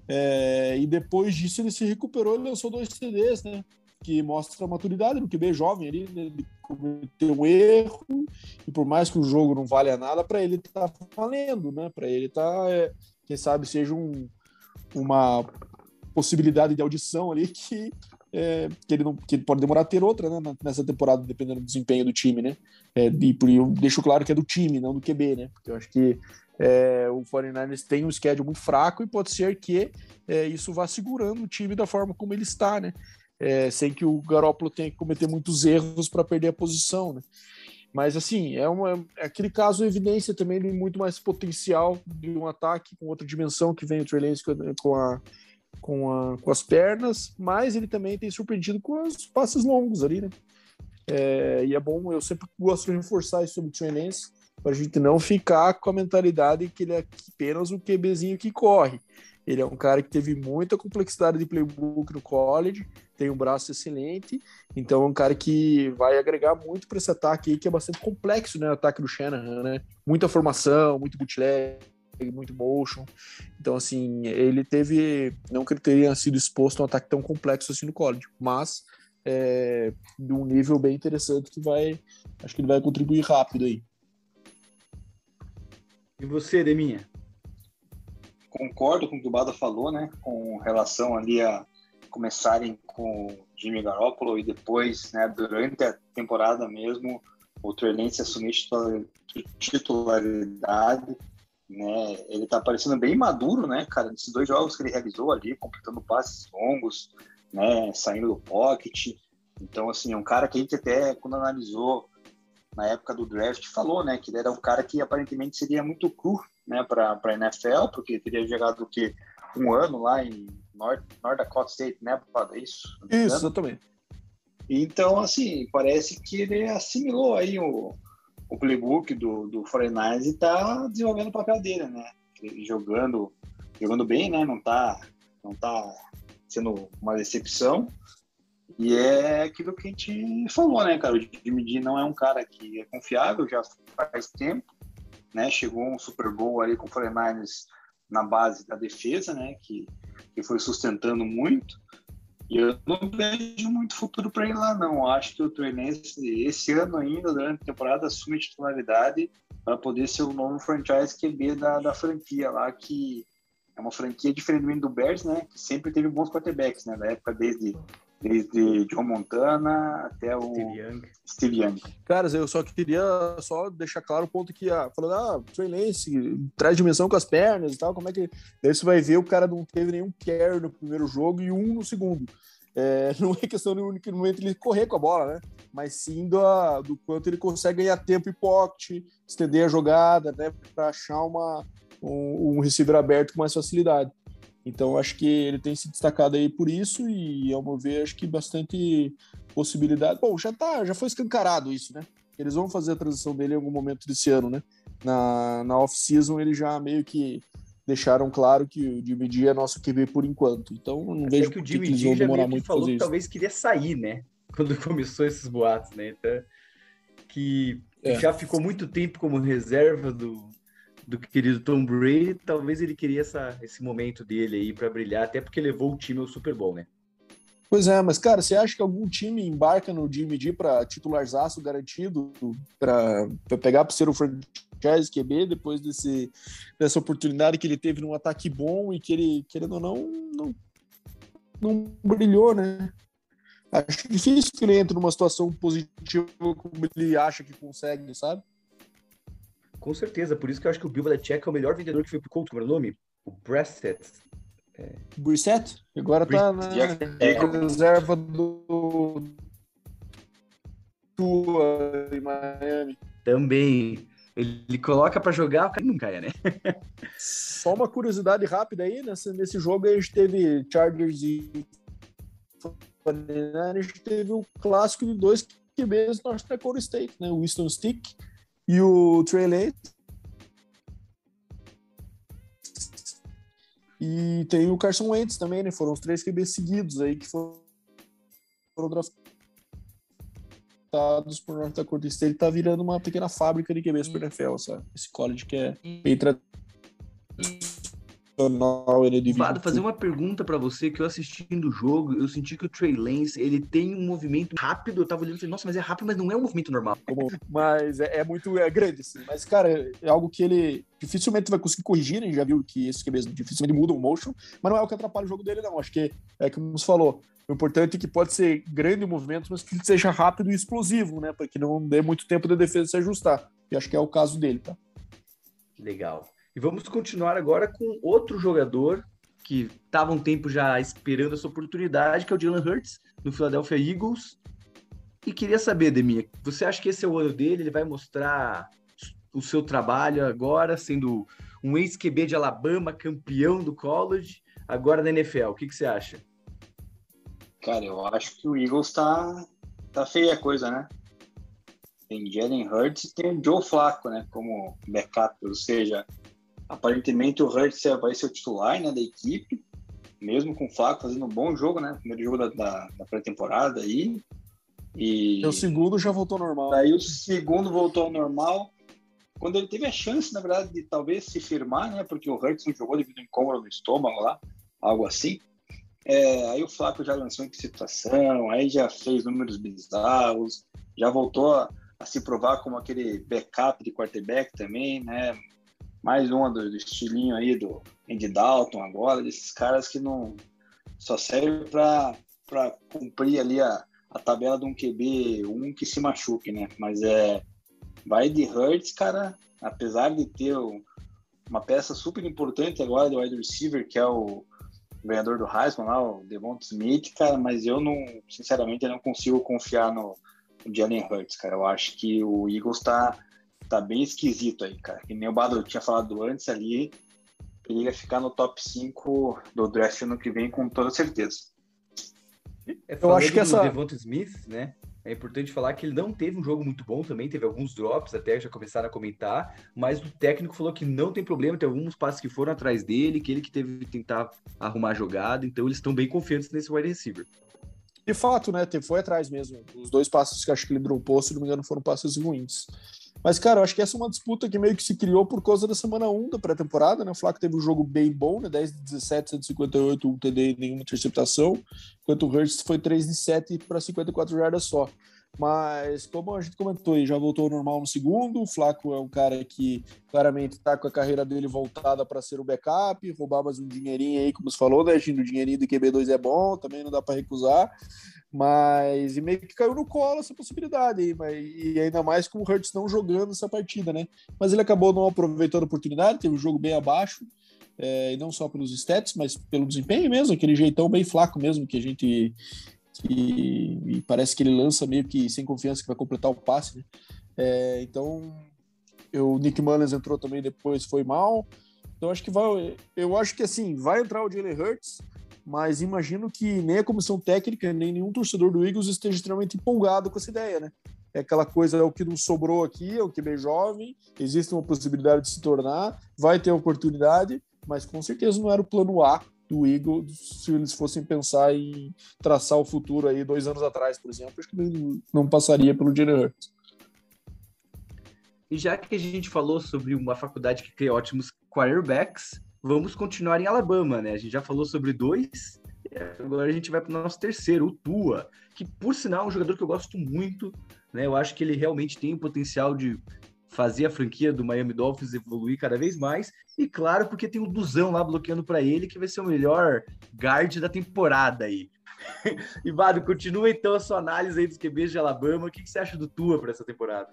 É, e depois disso ele se recuperou e lançou dois CDs, né? Que mostra a maturidade do QB jovem ali, né? Ele cometeu um erro, e por mais que o jogo não valha nada, para ele tá valendo, né? Para ele tá, é, quem sabe, seja um, uma possibilidade de audição ali que, é, que, ele não, que ele pode demorar a ter outra né, nessa temporada, dependendo do desempenho do time, né? É, e eu deixo claro que é do time, não do QB, né? Porque eu acho que é, o 49ers tem um schedule muito fraco e pode ser que é, isso vá segurando o time da forma como ele está, né? É, sem que o Garoppolo tenha que cometer muitos erros para perder a posição, né? Mas assim, é, uma, é aquele caso evidência também de muito mais potencial de um ataque com outra dimensão que vem o Trey com a, com, a, com as pernas, mas ele também tem surpreendido com os passes longos ali, né? É, e é bom, eu sempre gosto de reforçar isso sobre o Trey para a gente não ficar com a mentalidade que ele é apenas um QBzinho que corre. Ele é um cara que teve muita complexidade de playbook no college, tem um braço excelente, então é um cara que vai agregar muito para esse ataque aí, que é bastante complexo, né? O ataque do Shanahan, né? Muita formação, muito bootleg, muito motion. Então, assim, ele teve. Não que ele tenha sido exposto a um ataque tão complexo assim no college, mas é, de um nível bem interessante que vai. Acho que ele vai contribuir rápido aí. E você, Deminha? Concordo com o que o Bada falou, né? Com relação ali a começarem com o Jimmy Garoppolo e depois, né, durante a temporada mesmo, o Trey assumir titularidade né? Ele tá parecendo bem maduro, né, cara? Nesses dois jogos que ele realizou ali, completando passes longos, né? Saindo do pocket. Então, assim, é um cara que a gente até, quando analisou na época do draft, falou, né, que ele era um cara que aparentemente seria muito cru, né, para a NFL, porque teria jogado o quê? Um ano lá em North, North Dakota State, né, é isso? Isso, exatamente. Então, assim, parece que ele assimilou aí o, o playbook do, do 49 e está desenvolvendo o papel dele, né? Jogando, jogando bem, né? Não está não tá sendo uma decepção. E é aquilo que a gente falou, né, cara? O Jimmy não é um cara que é confiável, já faz tempo, né? Chegou um Super Bowl ali com o 49ers na base da defesa, né? Que, que foi sustentando muito. E eu não vejo muito futuro para ele lá, não. Acho que o Treinense, esse ano ainda, durante a temporada, assume titularidade para poder ser o novo franchise QB da, da franquia lá, que é uma franquia diferentemente do Bears, né? Que sempre teve bons quarterbacks, né? Da época desde desde John Montana até o Steve Young. Steve Young. Caras, eu só queria só deixar claro o ponto que, ah, falando, ah, Trey Lance traz dimensão com as pernas e tal, como é que... Daí você vai ver, o cara não teve nenhum care no primeiro jogo e um no segundo. É, não é questão de único momento ele correr com a bola, né? Mas sim do, do quanto ele consegue ganhar tempo e pocket, estender a jogada, né? Para achar uma, um, um receiver aberto com mais facilidade. Então, acho que ele tem se destacado aí por isso e, ao meu ver, acho que bastante possibilidade. Bom, já tá, já foi escancarado isso, né? Eles vão fazer a transição dele em algum momento desse ano, né? Na, na off-season, eles já meio que deixaram claro que o Jimmy é nosso QB por enquanto. Então, não Até vejo que o Jimmy já meio que falou que talvez queria sair, né? Quando começou esses boatos, né? Então, que é. já ficou muito tempo como reserva do, do querido Tom Brady, talvez ele queria essa, esse momento dele aí para brilhar, até porque levou o time ao Super Bowl, né? Pois é, mas cara, você acha que algum time embarca no Jimmy G para titularzaço garantido, para pegar para ser o franchise QB depois desse, dessa oportunidade que ele teve num ataque bom e que ele, querendo ou não, não, não brilhou, né? Acho difícil que ele entre numa situação positiva como ele acha que consegue, sabe? Com certeza, por isso que eu acho que o Bill Belichick é o melhor vendedor que foi pro Colts, como era o nome? O Brasset. É... Brissett? Agora tá na reserva do tua em Miami. Também. Ele coloca para jogar, o cara não caia, né? Só uma curiosidade rápida aí, nesse, nesse jogo a gente teve Chargers e a gente teve o clássico de dois QBs North Dakota State, né? O Winston Stick e o Trey Lance. E tem o Carson Wentz também, né? Foram os três QB seguidos aí que foram, foram draftados por North Dakota State. Ele tá virando uma pequena fábrica de QBs para NFL, sabe? Esse college que é bem tradicional Vado, fazer uma pergunta para você que eu assistindo o jogo, eu senti que o Trey Lance, ele tem um movimento rápido, eu tava olhando e falei, nossa, mas é rápido, mas não é um movimento normal. mas é, é, muito é grande, assim. Mas, cara, é algo que ele dificilmente vai conseguir corrigir, a gente já viu que esse mesmo dificilmente muda o motion, mas não é o que atrapalha o jogo dele, não. Acho que é como você falou, o importante é que pode ser grande o movimento, mas que ele seja rápido e explosivo, né? Para que não dê muito tempo da defesa se ajustar. E acho que é o caso dele, tá? Legal. E vamos continuar agora com outro jogador que estava um tempo já esperando essa oportunidade, que é o Jalen Hurts, no Philadelphia Eagles. E queria saber, Deminha, você acha que esse é o ano dele? Ele vai mostrar o seu trabalho agora, sendo um ex-QB de Alabama, campeão do college, agora na NFL. O que, que você acha? Cara, eu acho que o Eagles tá, tá feia a coisa, né? Tem Jalen Hurts e tem o Joe Flacco, né? Como backup, ou seja, Aparentemente o Hurts vai ser o titular né, da equipe, mesmo com o Flaco fazendo um bom jogo, né? Primeiro jogo da, da, da pré-temporada aí. E... e o segundo já voltou ao normal. Daí o segundo voltou ao normal. Quando ele teve a chance, na verdade, de talvez se firmar, né? Porque o Hurts não jogou devido a incômodo no estômago lá, algo assim. É, aí o Flaco já lançou em situação, aí já fez números bizarros, já voltou a, a, se provar como aquele backup de quarterback também, né? Mais uma do, do estilinho aí do Andy Dalton agora, desses caras que não só serve para cumprir ali a, a tabela de um QB, um que se machuque, né? Mas é vai de Hurts, cara, apesar de ter uma peça super importante agora do wide receiver, que é o, ganhador do Heisman lá, o Devonta Smith, cara, mas eu não, sinceramente, eu não consigo confiar no, no Jalen Hurts, cara. Eu acho que o Eagles tá, tá bem esquisito aí, cara. Que nem o Bado tinha falado antes ali, ele ia ficar no top 5 do draft ano que vem com toda certeza. É, eu acho que essa Devonta Smith, né? É importante falar que ele não teve um jogo muito bom também, teve alguns drops, até já começaram a comentar, mas o técnico falou que não tem problema, tem alguns passes que foram atrás dele, que ele que teve que tentar arrumar a jogada, então eles estão bem confiantes nesse wide receiver. De fato, né? Foi atrás mesmo. Os dois passos que acho que ele dropou, se não me engano, foram passos ruins. Mas, cara, eu acho que essa é uma disputa que meio que se criou por causa da semana 1 da pré-temporada, né? O Flaco teve um jogo bem bom, né? 10 de 17, 158, um TD nenhuma interceptação, enquanto o Hurst foi 3 de 7 para 54 jardas só. Mas, como a gente comentou aí, já voltou ao normal no segundo. O Flaco é um cara que claramente está com a carreira dele voltada para ser o backup, roubar mais um dinheirinho aí, como você falou, né, Gino? O dinheirinho do QB2 é bom, também não dá para recusar. Mas e meio que caiu no colo essa possibilidade aí, mas, e ainda mais com o Hurts não jogando essa partida, né? Mas ele acabou não aproveitando a oportunidade, teve um jogo bem abaixo, é, e não só pelos stats, mas pelo desempenho mesmo, aquele jeitão bem flaco mesmo que a gente. Que, e parece que ele lança meio que sem confiança que vai completar o passe, né? É, então, o Nick Mullins entrou também depois, foi mal. Então, acho que vai. Eu acho que assim, vai entrar o Jalen Hurts mas imagino que nem a comissão técnica, nem nenhum torcedor do Eagles esteja extremamente empolgado com essa ideia, né? É aquela coisa, é o que não sobrou aqui, é o que bem jovem, existe uma possibilidade de se tornar, vai ter oportunidade, mas com certeza não era o plano A do Eagles se eles fossem pensar em traçar o futuro aí dois anos atrás, por exemplo, acho que não passaria pelo Jalen Hurts. E já que a gente falou sobre uma faculdade que cria ótimos quarterbacks, vamos continuar em Alabama, né? A gente já falou sobre dois, agora a gente vai para o nosso terceiro, o Tua, que por sinal é um jogador que eu gosto muito, né? Eu acho que ele realmente tem o potencial de fazer a franquia do Miami Dolphins evoluir cada vez mais, e claro, porque tem o Duzão lá bloqueando para ele, que vai ser o melhor guard da temporada aí. e Vado, continua então a sua análise aí dos QBs de Alabama. O que, que você acha do Tua para essa temporada?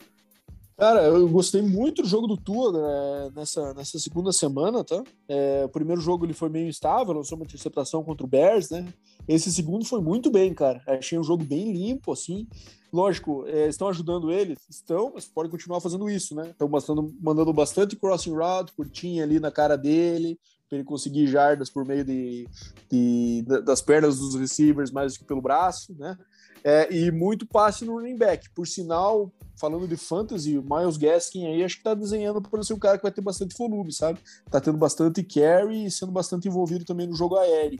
Cara, eu gostei muito do jogo do Tua né, nessa, nessa segunda semana, tá? É, o primeiro jogo ele foi meio instável, lançou uma interceptação contra o Bears, né? Esse segundo foi muito bem, cara. Achei um jogo bem limpo, assim. Lógico, é, estão ajudando ele? Estão, mas podem continuar fazendo isso, né? Estão mandando bastante crossing route, curtinha ali na cara dele, para ele conseguir jardas por meio de, de, das pernas dos receivers mais do que pelo braço, né? É, e muito passe no running back. Por sinal, falando de fantasy, o Miles Gaskin aí acho que tá desenhando para ser um cara que vai ter bastante volume, sabe? Tá tendo bastante carry e sendo bastante envolvido também no jogo aéreo.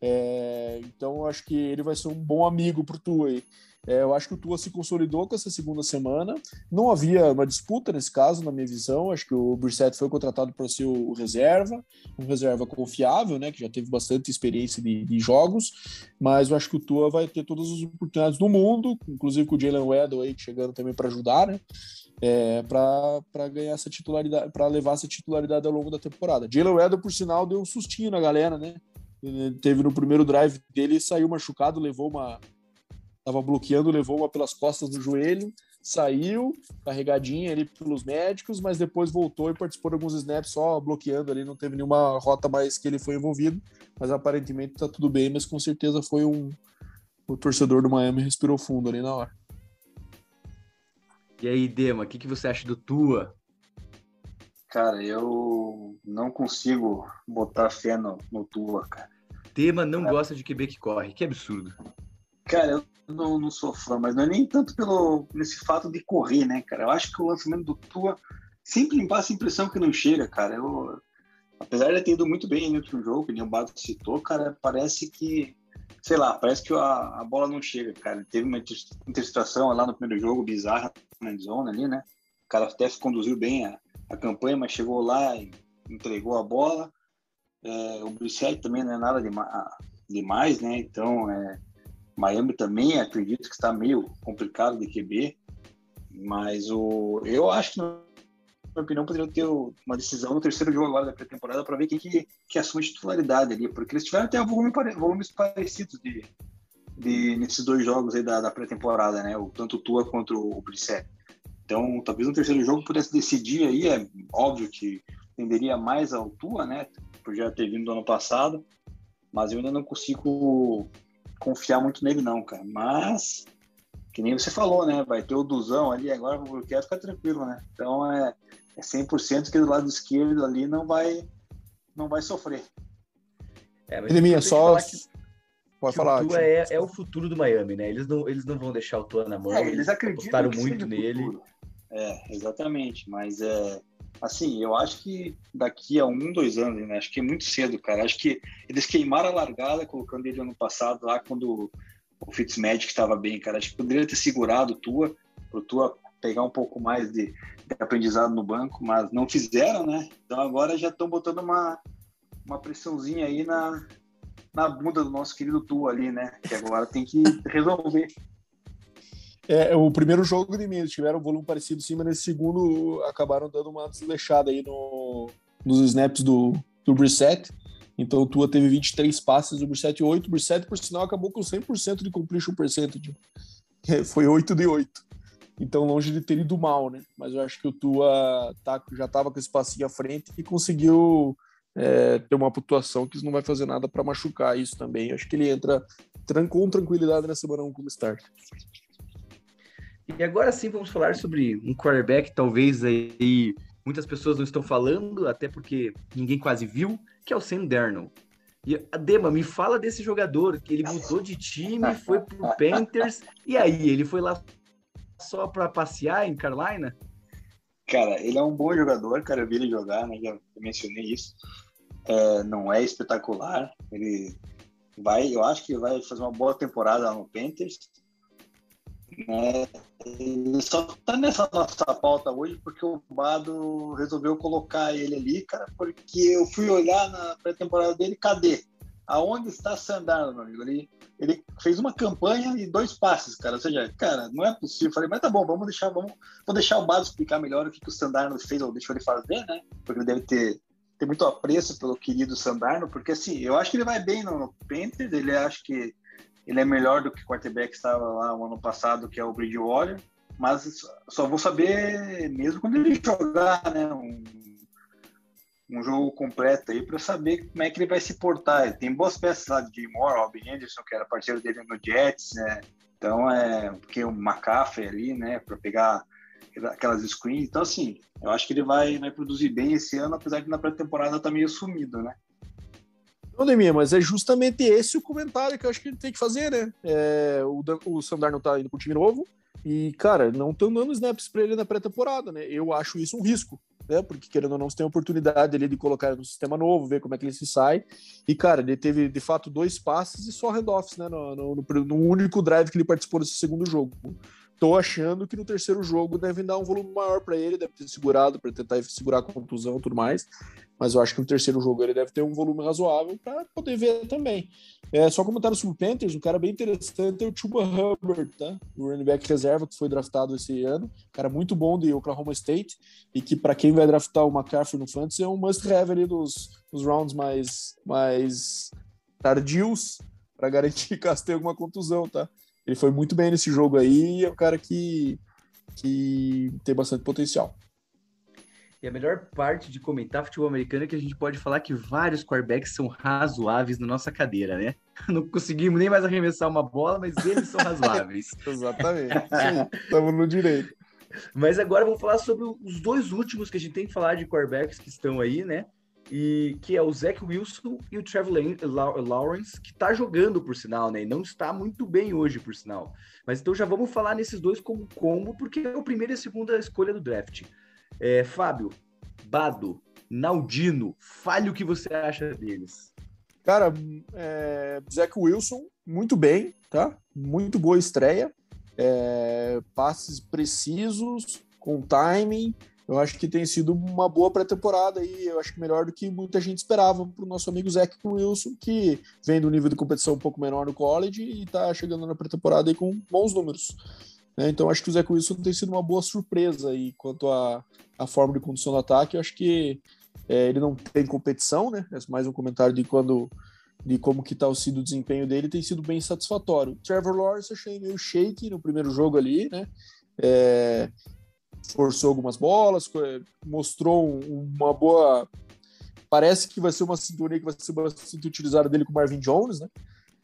É, então acho que ele vai ser um bom amigo pro Tua aí. É, eu acho que o Tua se consolidou com essa segunda semana. Não havia uma disputa nesse caso, na minha visão. Acho que o Brissett foi contratado para ser o reserva, um reserva confiável, né? Que já teve bastante experiência de, de, jogos. Mas eu acho que o Tua vai ter todas as oportunidades do mundo, inclusive com o Jalen Weddle aí chegando também para ajudar, né? É, para ganhar essa titularidade, para levar essa titularidade ao longo da temporada. Jalen Weddle, por sinal, deu um sustinho na galera, né? Teve no primeiro drive dele, saiu machucado, levou uma, estava bloqueando, levou uma pelas costas do joelho, saiu, carregadinha ali pelos médicos, mas depois voltou e participou de alguns snaps só bloqueando ali, não teve nenhuma rota mais que ele foi envolvido, mas aparentemente tá tudo bem, mas com certeza foi um o torcedor do Miami respirou fundo ali na hora. E aí, Dema, o que, que você acha do Tua? Cara, eu não consigo botar fé no, no Tua, cara. Dema não gosta de QB que corre, que absurdo. Cara, eu não, não sou fã, mas não é nem tanto pelo nesse fato de correr, né, cara? Eu acho que o lançamento do Tua sempre me passa a impressão que não chega, cara. Eu, apesar de ter ido muito bem no último jogo, que o Bato citou, cara, parece que, sei lá, parece que a, a bola não chega, cara. Teve uma interceptação lá no primeiro jogo, bizarra na zona ali, né? O cara até conduziu bem a, a campanha, mas chegou lá e entregou a bola. É, o Brissett também não é nada demais, né? Então, é, Miami também acredito que está meio complicado de QB, mas o, eu acho que, na minha opinião, poderia ter uma decisão no terceiro jogo agora da pré-temporada para ver quem que, que assume titularidade ali, porque eles tiveram até volume, volumes parecidos de, de, nesses dois jogos aí da, da pré-temporada, né? O, tanto o Tua quanto o Brissett. Então, talvez no terceiro jogo pudesse decidir aí, é óbvio que tenderia mais ao Tua, né? Por já ter vindo do ano passado, mas eu ainda não consigo confiar muito nele não, cara. Mas que nem você falou, né? Vai ter o Duzão ali, agora o quer ficar tranquilo, né? Então é, é 100% que do lado esquerdo ali não vai não vai sofrer. É, mas minha só que, pode falar. O Tua é, é, o futuro do Miami, né? Eles não, eles não vão deixar o Tua na mão. É, eles acreditam muito nele. É, exatamente, mas é assim, eu acho que daqui a um, dois anos, né? Acho que é muito cedo, cara. Acho que eles queimaram a largada colocando ele ano passado lá quando o Fitzmagic estava bem, cara. Acho que poderia ter segurado Tua, pro Tua pegar um pouco mais de, de, aprendizado no banco, mas não fizeram, né? Então agora já estão botando uma, uma pressãozinha aí na, na bunda do nosso querido Tua ali, né? Que agora tem que resolver. É, o primeiro jogo de mim, tiveram um volume parecido sim, mas nesse segundo acabaram dando uma desleixada aí no, nos snaps do, do Brissett. Então o Tua teve 23 passes, o Brissett 8. O Brissett, por sinal, acabou com 100% de completion percentage. Foi 8 de 8. Então longe de ter ido mal, né? Mas eu acho que o Tua tá, já estava com esse passinho à frente e conseguiu é, ter uma pontuação que não vai fazer nada para machucar isso também. Eu acho que ele entra com tranquilidade nessa semana 1 como start. E agora sim vamos falar sobre um quarterback, talvez aí muitas pessoas não estão falando, até porque ninguém quase viu, que é o Sam Darnold. E Dema, me fala desse jogador, que ele mudou de time, foi pro Panthers, e aí, ele foi lá só para passear em Carolina? Cara, ele é um bom jogador, cara, eu vi ele jogar, né, já mencionei isso. É, não é espetacular, ele vai, eu acho que vai fazer uma boa temporada no Panthers, Ele só tá nessa nossa pauta hoje porque o Bado resolveu colocar ele ali, cara, porque eu fui olhar na pré-temporada dele, cadê? Aonde está Sandaro, meu amigo? Ele, ele fez uma campanha e dois passes, cara. Ou seja, cara, não é possível. falei, mas tá bom, vamos deixar, vamos, vou deixar o Bado explicar melhor o que, que o Sandarno fez ou deixou ele fazer, né? Porque ele deve ter, ter muito apreço pelo querido Sandarno, porque assim, eu acho que ele vai bem no, no Panthers, ele acho que ele é melhor do que o quarterback que estava lá o ano passado, que é o Bridgewater, mas só vou saber mesmo quando ele jogar, né? Um, um jogo completo aí para saber como é que ele vai se portar. Ele tem boas peças lá de Moore, Robbie Anderson, que era parceiro dele no Jets, né? Então é porque o McCaffrey ali, né, para pegar aquelas screens. Então assim, eu acho que ele vai, vai produzir bem esse ano, apesar que na pré-temporada tá meio sumido, né? Não, Deminha, mas é justamente esse o comentário que eu acho que ele tem que fazer, né? É, o, o Sandar não tá indo pro time novo e, cara, não estão dando snaps pra ele na pré-temporada, né? Eu acho isso um risco, né? Porque, querendo ou não, você tem a oportunidade ali de colocar no sistema novo, ver como é que ele se sai. E, cara, ele teve, de fato, dois passes e só handoffs, né? No, no, no, no único drive que ele participou desse segundo jogo. Tô achando que no terceiro jogo devem dar um volume maior para ele, deve ter segurado para tentar segurar a contusão e tudo mais. Mas eu acho que no terceiro jogo ele deve ter um volume razoável para poder ver também. É, só comentário sobre o Panthers, um cara bem interessante é o Chuba Hubbard, tá? O running back reserva que foi draftado esse ano. Cara muito bom de Oklahoma State e que para quem vai draftar o McCaffrey no Fantasy é um must-have ali dos, rounds mais, mais tardios para garantir caso tenha alguma contusão, tá? Ele foi muito bem nesse jogo aí e é um cara que, que tem bastante potencial. E a melhor parte de comentar futebol americano é que a gente pode falar que vários quarterbacks são razoáveis na nossa cadeira, né? Não conseguimos nem mais arremessar uma bola, mas eles são razoáveis. Exatamente. Estamos no direito. Mas agora vamos falar sobre os dois últimos que a gente tem que falar de quarterbacks que estão aí, né? E que é o Zach Wilson e o Trevor Lawrence, que está jogando, por sinal, né? E não está muito bem hoje, por sinal. Mas então já vamos falar nesses dois como combo, porque é o primeiro e a segunda escolha do draft. É, Fábio, Bado, Naldino, fale o que você acha deles. Cara, é, Zach Wilson, muito bem, tá? Muito boa estreia. É, passes precisos, com timing, eu acho que tem sido uma boa pré-temporada e eu acho que melhor do que muita gente esperava para o nosso amigo Zach Wilson, que vem do nível de competição um pouco menor no college e está chegando na pré-temporada com bons números. Né? Então acho que o Zach Wilson tem sido uma boa surpresa aí quanto à, à forma de condução do ataque. Eu acho que é, ele não tem competição, né? É mais um comentário de quando de como que tá sido o desempenho dele, tem sido bem satisfatório. Trevor Lawrence achei meio shake no primeiro jogo ali, né? É, forçou algumas bolas, mostrou uma boa parece que vai ser uma sintonia que vai ser bastante utilizada dele com o Marvin Jones, né?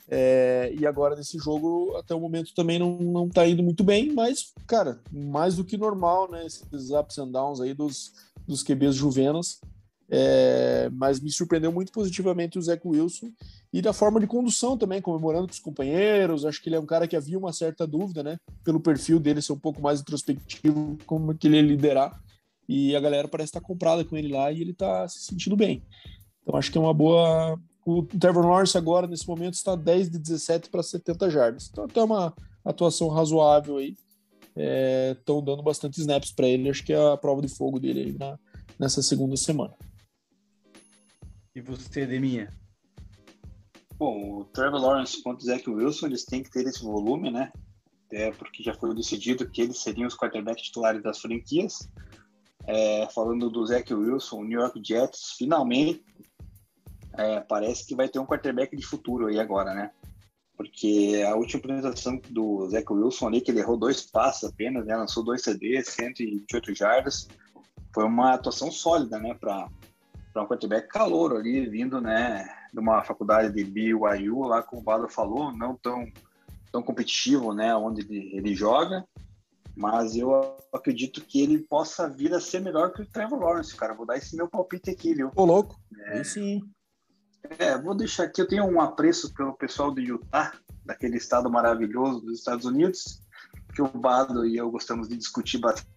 É, e agora nesse jogo, até o momento, também não, não tá indo muito bem, mas, cara, mais do que normal, né? Esses ups and downs aí dos, dos QBs juvenas. É, mas me surpreendeu muito positivamente o Zach Wilson e da forma de condução também, comemorando com os companheiros. Acho que ele é um cara que havia uma certa dúvida, né? Pelo perfil dele ser um pouco mais introspectivo, como que ele ia liderar. E a galera parece estar comprada com ele lá e ele está se sentindo bem. Então acho que é uma boa. O Trevor Lawrence agora, nesse momento, está 10 de 17 para 70 jardas. Então até uma atuação razoável aí. Estão é, dando bastante snaps para ele. Acho que é a prova de fogo dele aí na, nessa segunda semana. E você, Deminha? Bom, o Trevor Lawrence contra o Zach Wilson, eles têm que ter esse volume, né? É porque já foi decidido que eles seriam os quarterbacks titulares das franquias. É, falando do Zach Wilson, o New York Jets finalmente é, parece que vai ter um quarterback de futuro aí agora, né? Porque a última apresentação do Zach Wilson ali, que ele errou dois passos apenas, né? Lançou dois CDs, 128 jardas. Foi uma atuação sólida, né? Para um quarterback calouro ali, vindo, né? De uma faculdade de BYU, lá como o Bado falou, não tão, tão competitivo, né? Onde ele, ele joga mas eu acredito que ele possa vir a ser melhor que o Trevor Lawrence, cara. Vou dar esse meu palpite aqui, viu? Ô, louco. É, sim. É, vou deixar aqui. Eu tenho um apreço pelo pessoal do Utah, daquele estado maravilhoso dos Estados Unidos, que o Bado e eu gostamos de discutir bastante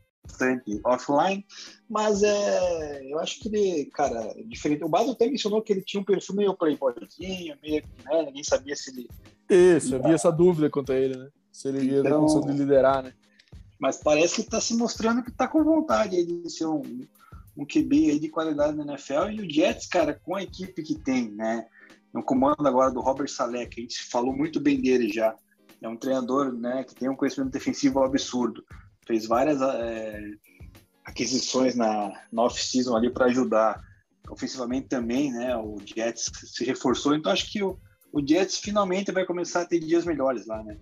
offline, mas é, eu acho que ele, cara, é diferente. O Bado até mencionou que ele tinha um perfil meio playboyzinho, meio, né, ninguém sabia se ele... Isso, havia essa dúvida quanto a ele, né? Se ele ia então, ter de liderar, né? Mas parece que está se mostrando que está com vontade de ser um, um QB aí de qualidade na NFL. E o Jets, cara, com a equipe que tem, né? No comando agora do Robert Saleh, que a gente falou muito bem dele já. É um treinador né, que tem um conhecimento defensivo absurdo. Fez várias é, aquisições na, na off-season ali para ajudar. Ofensivamente também, né? O Jets se reforçou. Então acho que o, o Jets finalmente vai começar a ter dias melhores lá, né?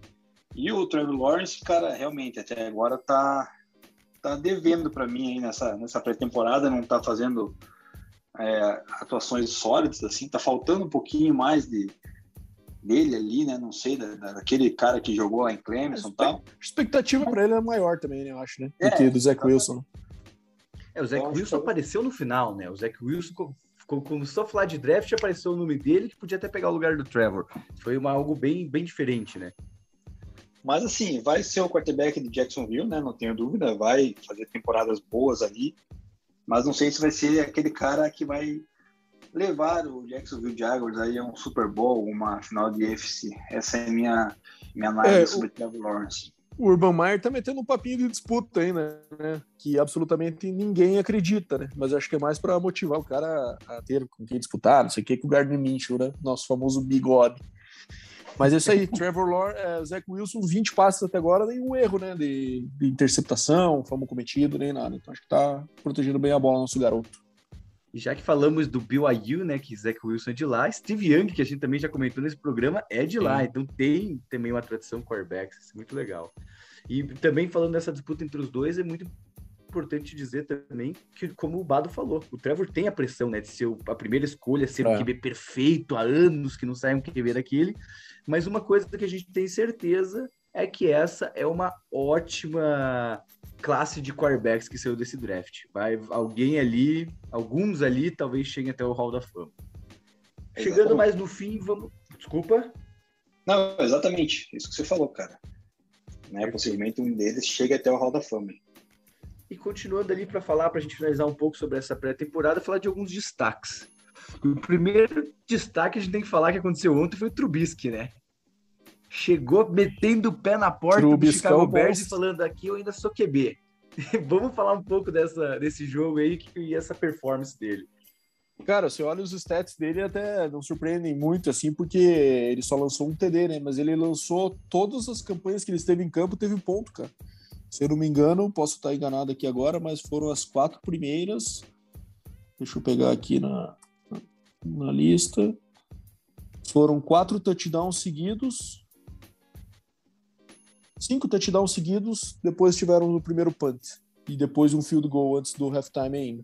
E o Trevor Lawrence, cara, realmente até agora tá tá devendo para mim aí nessa nessa pré-temporada, não tá fazendo é, atuações sólidas assim, tá faltando um pouquinho mais de dele ali, né? Não sei, da, daquele cara que jogou lá em Clemson e tal. A expectativa para ele é maior também, né? Eu acho, né? Do é, que do Zach Wilson. É, o Zach Wilson que... apareceu no final, né? O Zach Wilson começou a falar de draft e apareceu o nome dele que podia até pegar o lugar do Trevor. Foi uma, algo bem, bem diferente, né? Mas assim, vai ser o quarterback de Jacksonville, né? Não tenho dúvida. Vai fazer temporadas boas ali. Mas não sei se vai ser aquele cara que vai levar o Jacksonville Jaguars aí a um Super Bowl, uma final de UFC. Essa é a minha, minha análise é, sobre o Trevor Lawrence. O Urban Meyer tá metendo um papinho de disputa aí, né? Que absolutamente ninguém acredita, né? Mas acho que é mais para motivar o cara a ter com quem disputar, não sei o que, com o Gardner Minshew, né? Nosso famoso bigode. Mas é isso aí, Trevor Lawrence, é, Zach Wilson, 20 passes até agora, nenhum erro, né? De, de interceptação, fama cometido, nem nada. Então acho que tá protegendo bem a bola nosso garoto. E já que falamos do BYU, né, que Zach Wilson é de lá, Steve Young, que a gente também já comentou nesse programa, é de Sim. lá. Então tem também uma tradição quarterbacks, isso é muito legal. E também falando dessa disputa entre os dois, é muito importante dizer também que, como o Bado falou, o Trevor tem a pressão, né, de ser a primeira escolha, ser é. um QB perfeito há anos que não sai um QB daquele. Mas uma coisa que a gente tem certeza é que essa é uma ótima classe de quarterbacks que saiu desse draft. Vai alguém ali, alguns ali, talvez cheguem até o Hall da Fama. Chegando mais no fim, vamos. Desculpa. Não, exatamente. Isso que você falou, cara. Né? Possivelmente um deles chegue até o Hall da Fama. E continuando ali para falar, para a gente finalizar um pouco sobre essa pré-temporada, falar de alguns destaques. O primeiro destaque a gente tem que falar que aconteceu ontem foi o Trubisky, né? Chegou metendo o pé na porta Trubisky do Chicago Bears e falando aqui eu ainda sou QB. Vamos falar um pouco dessa, desse jogo aí e essa performance dele. Cara, você olha os stats dele até não surpreendem muito, assim, porque ele só lançou um TD, né? Mas ele lançou todas as campanhas que ele esteve em campo, teve ponto, cara. Se eu não me engano, posso estar enganado aqui agora, mas foram as quatro primeiras. Deixa eu pegar aqui na, na lista. Foram quatro touchdowns seguidos. Cinco touchdowns seguidos, depois tiveram no primeiro punt. E depois um field goal antes do halftime ainda.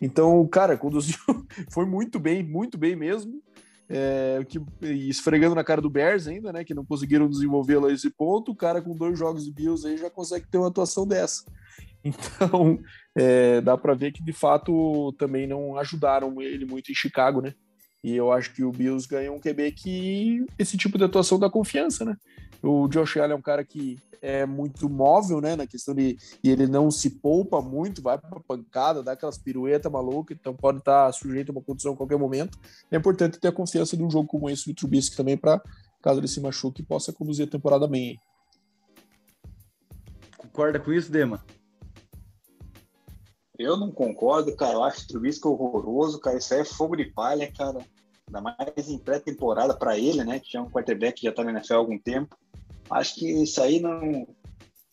Então, cara, conduziu, foi muito bem, muito bem mesmo. É, que, esfregando na cara do Bears ainda, né? Que não conseguiram desenvolvê-lo a esse ponto. O cara com dois jogos de Bills aí já consegue ter uma atuação dessa. Então, é, dá para ver que de fato também não ajudaram ele muito em Chicago, né? E eu acho que o Bills ganhou um QB que esse tipo de atuação dá confiança, né? O Josh Allen é um cara que é muito móvel, né? Na questão de e ele não se poupa muito, vai para pancada, dá aquelas piruetas malucas, então pode estar sujeito a uma condição a qualquer momento. É importante ter a confiança de um jogo como esse do Trubisky também para caso ele se machuque possa conduzir a temporada bem. Concorda com isso, Dema? Eu não concordo, cara. Eu acho o Trubisky horroroso, cara. Isso aí é fogo de palha, cara. Ainda mais em pré-temporada para ele, né? Que é um quarterback que já tá na NFL há algum tempo. Acho que isso aí não,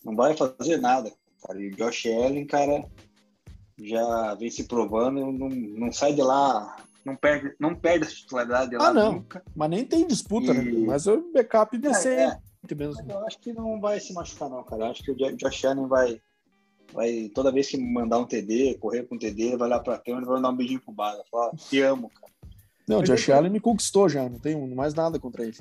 não vai fazer nada, cara. E o Josh Allen, cara, já vem se provando, não, não sai de lá, não perde, não perde a titularidade de lá ah, não. nunca. Mas nem tem disputa, né? e... né? Mas o backup descer. É, é. Mesmo. Eu acho que não vai se machucar, não, cara. Eu acho que o Josh Allen vai, vai toda vez que mandar um TD, correr com um TD, vai lá pra câmera e vai dar um beijinho pro Bada. Falar, te amo, cara. Não, o Josh Allen me conquistou já, não tenho mais nada contra ele.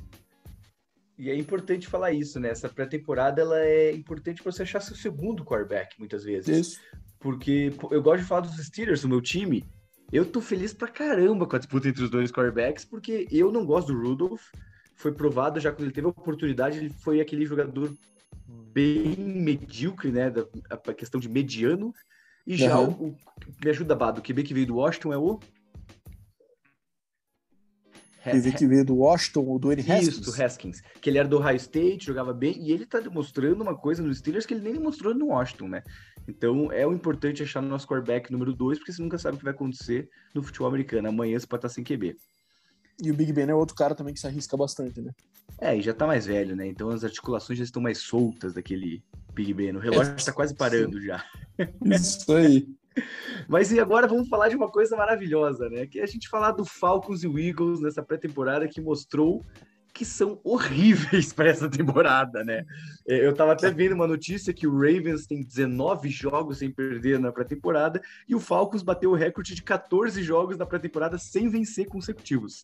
E é importante falar isso, né? Essa pré-temporada ela é importante para você achar seu segundo quarterback, muitas vezes. Isso. Porque eu gosto de falar dos Steelers, do meu time. Eu tô feliz pra caramba com a disputa entre os dois quarterbacks, porque eu não gosto do Rudolph. Foi provado já quando ele teve a oportunidade, ele foi aquele jogador bem medíocre, né? Da, a questão de mediano. E já uhum. o, o, me ajuda, Bado, o QB que veio do Washington é o. QB que veio do Washington, o do Haskins. Isso, Haskins. Que ele era do High State, jogava bem, e ele tá demonstrando uma coisa nos Steelers que ele nem mostrou no Washington, né? Então é o importante achar no nosso quarterback número 2, porque você nunca sabe o que vai acontecer no futebol americano. Amanhã você pode estar sem QB. E o Big Ben é outro cara também que se arrisca bastante, né? É, e já tá mais velho, né? Então as articulações já estão mais soltas daquele Big Ben. O relógio é, tá quase parando sim. já. Isso aí. Mas e agora vamos falar de uma coisa maravilhosa, né? Que é a gente falar do Falcons e o Eagles nessa pré-temporada que mostrou que são horríveis para essa temporada, né? É, eu estava até vendo uma notícia que o Ravens tem 19 jogos sem perder na pré-temporada e o Falcons bateu o recorde de 14 jogos na pré-temporada sem vencer consecutivos.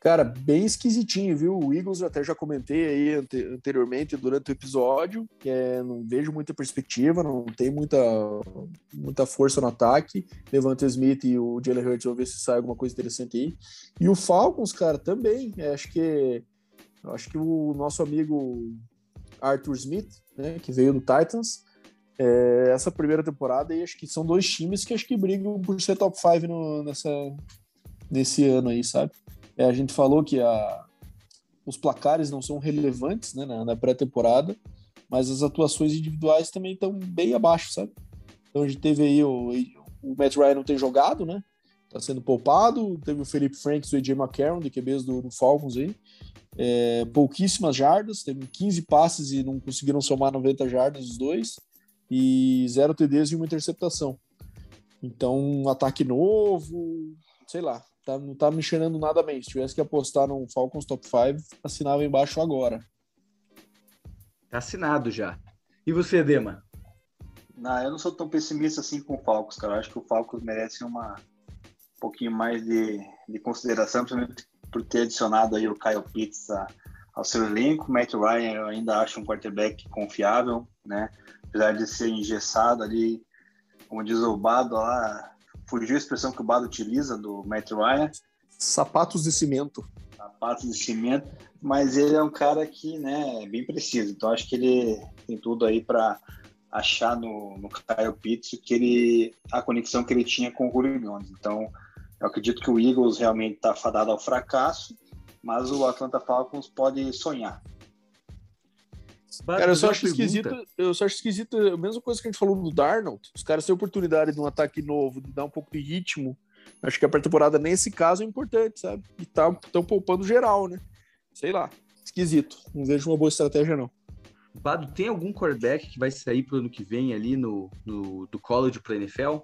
Cara, bem esquisitinho, viu? O Eagles eu até já comentei aí ante anteriormente durante o episódio, que é, não vejo muita perspectiva, não tem muita, muita força no ataque. Levante Smith e o Jalen Hurts, vamos ver se sai alguma coisa interessante aí. E o Falcons, cara, também. É, acho que acho que o nosso amigo Arthur Smith, né, que veio do Titans, é, essa primeira temporada aí, acho que são dois times que acho que brigam por ser top 5 nessa, nesse ano aí, sabe? É, a gente falou que a, os placares não são relevantes né, na, na pré-temporada, mas as atuações individuais também estão bem abaixo, sabe? Então a gente teve aí o, o Matt Ryan não tem jogado, né? Tá sendo poupado. Teve o Felipe Franks e o AJ McCarron, de QBs do, do Falcons aí. É, pouquíssimas jardas, teve 15 passes e não conseguiram somar 90 jardas os dois. E zero TDs e uma interceptação. Então, um ataque novo, sei lá, tá, não tá me cheirando nada bem. Se tivesse que apostar no Falcons Top 5, assinava embaixo agora. Tá assinado já. E você, Dema? Não, eu não sou tão pessimista assim com o Falcons, cara. Eu acho que o Falcons merece uma um pouquinho mais de, de consideração, principalmente por ter adicionado aí o Kyle Pitts a, ao seu elenco. Matt Ryan eu ainda acho um quarterback confiável, né? Apesar de ser engessado ali, como diz o Bado lá, fugiu a expressão que o Bado utiliza do Matt Ryan. Sapatos de cimento. Sapatos de cimento, mas ele é um cara que, né, é bem preciso. Então acho que ele tem tudo aí para achar no, no Kyle Pitts que ele a conexão que ele tinha com o Julio Jones. Então eu acredito que o Eagles realmente está fadado ao fracasso, mas o Atlanta Falcons pode sonhar. Cara, eu só acho esquisito, eu só acho esquisito a mesma coisa que a gente falou do Darnold. Os caras têm oportunidade de um ataque novo, de dar um pouco de ritmo. Acho que a pré-temporada, nesse caso, é importante, sabe? E estão tá, poupando geral, né? Sei lá, esquisito. Não vejo uma boa estratégia, não. Bado, tem algum quarterback que vai sair pro ano que vem ali no, no do college pro NFL?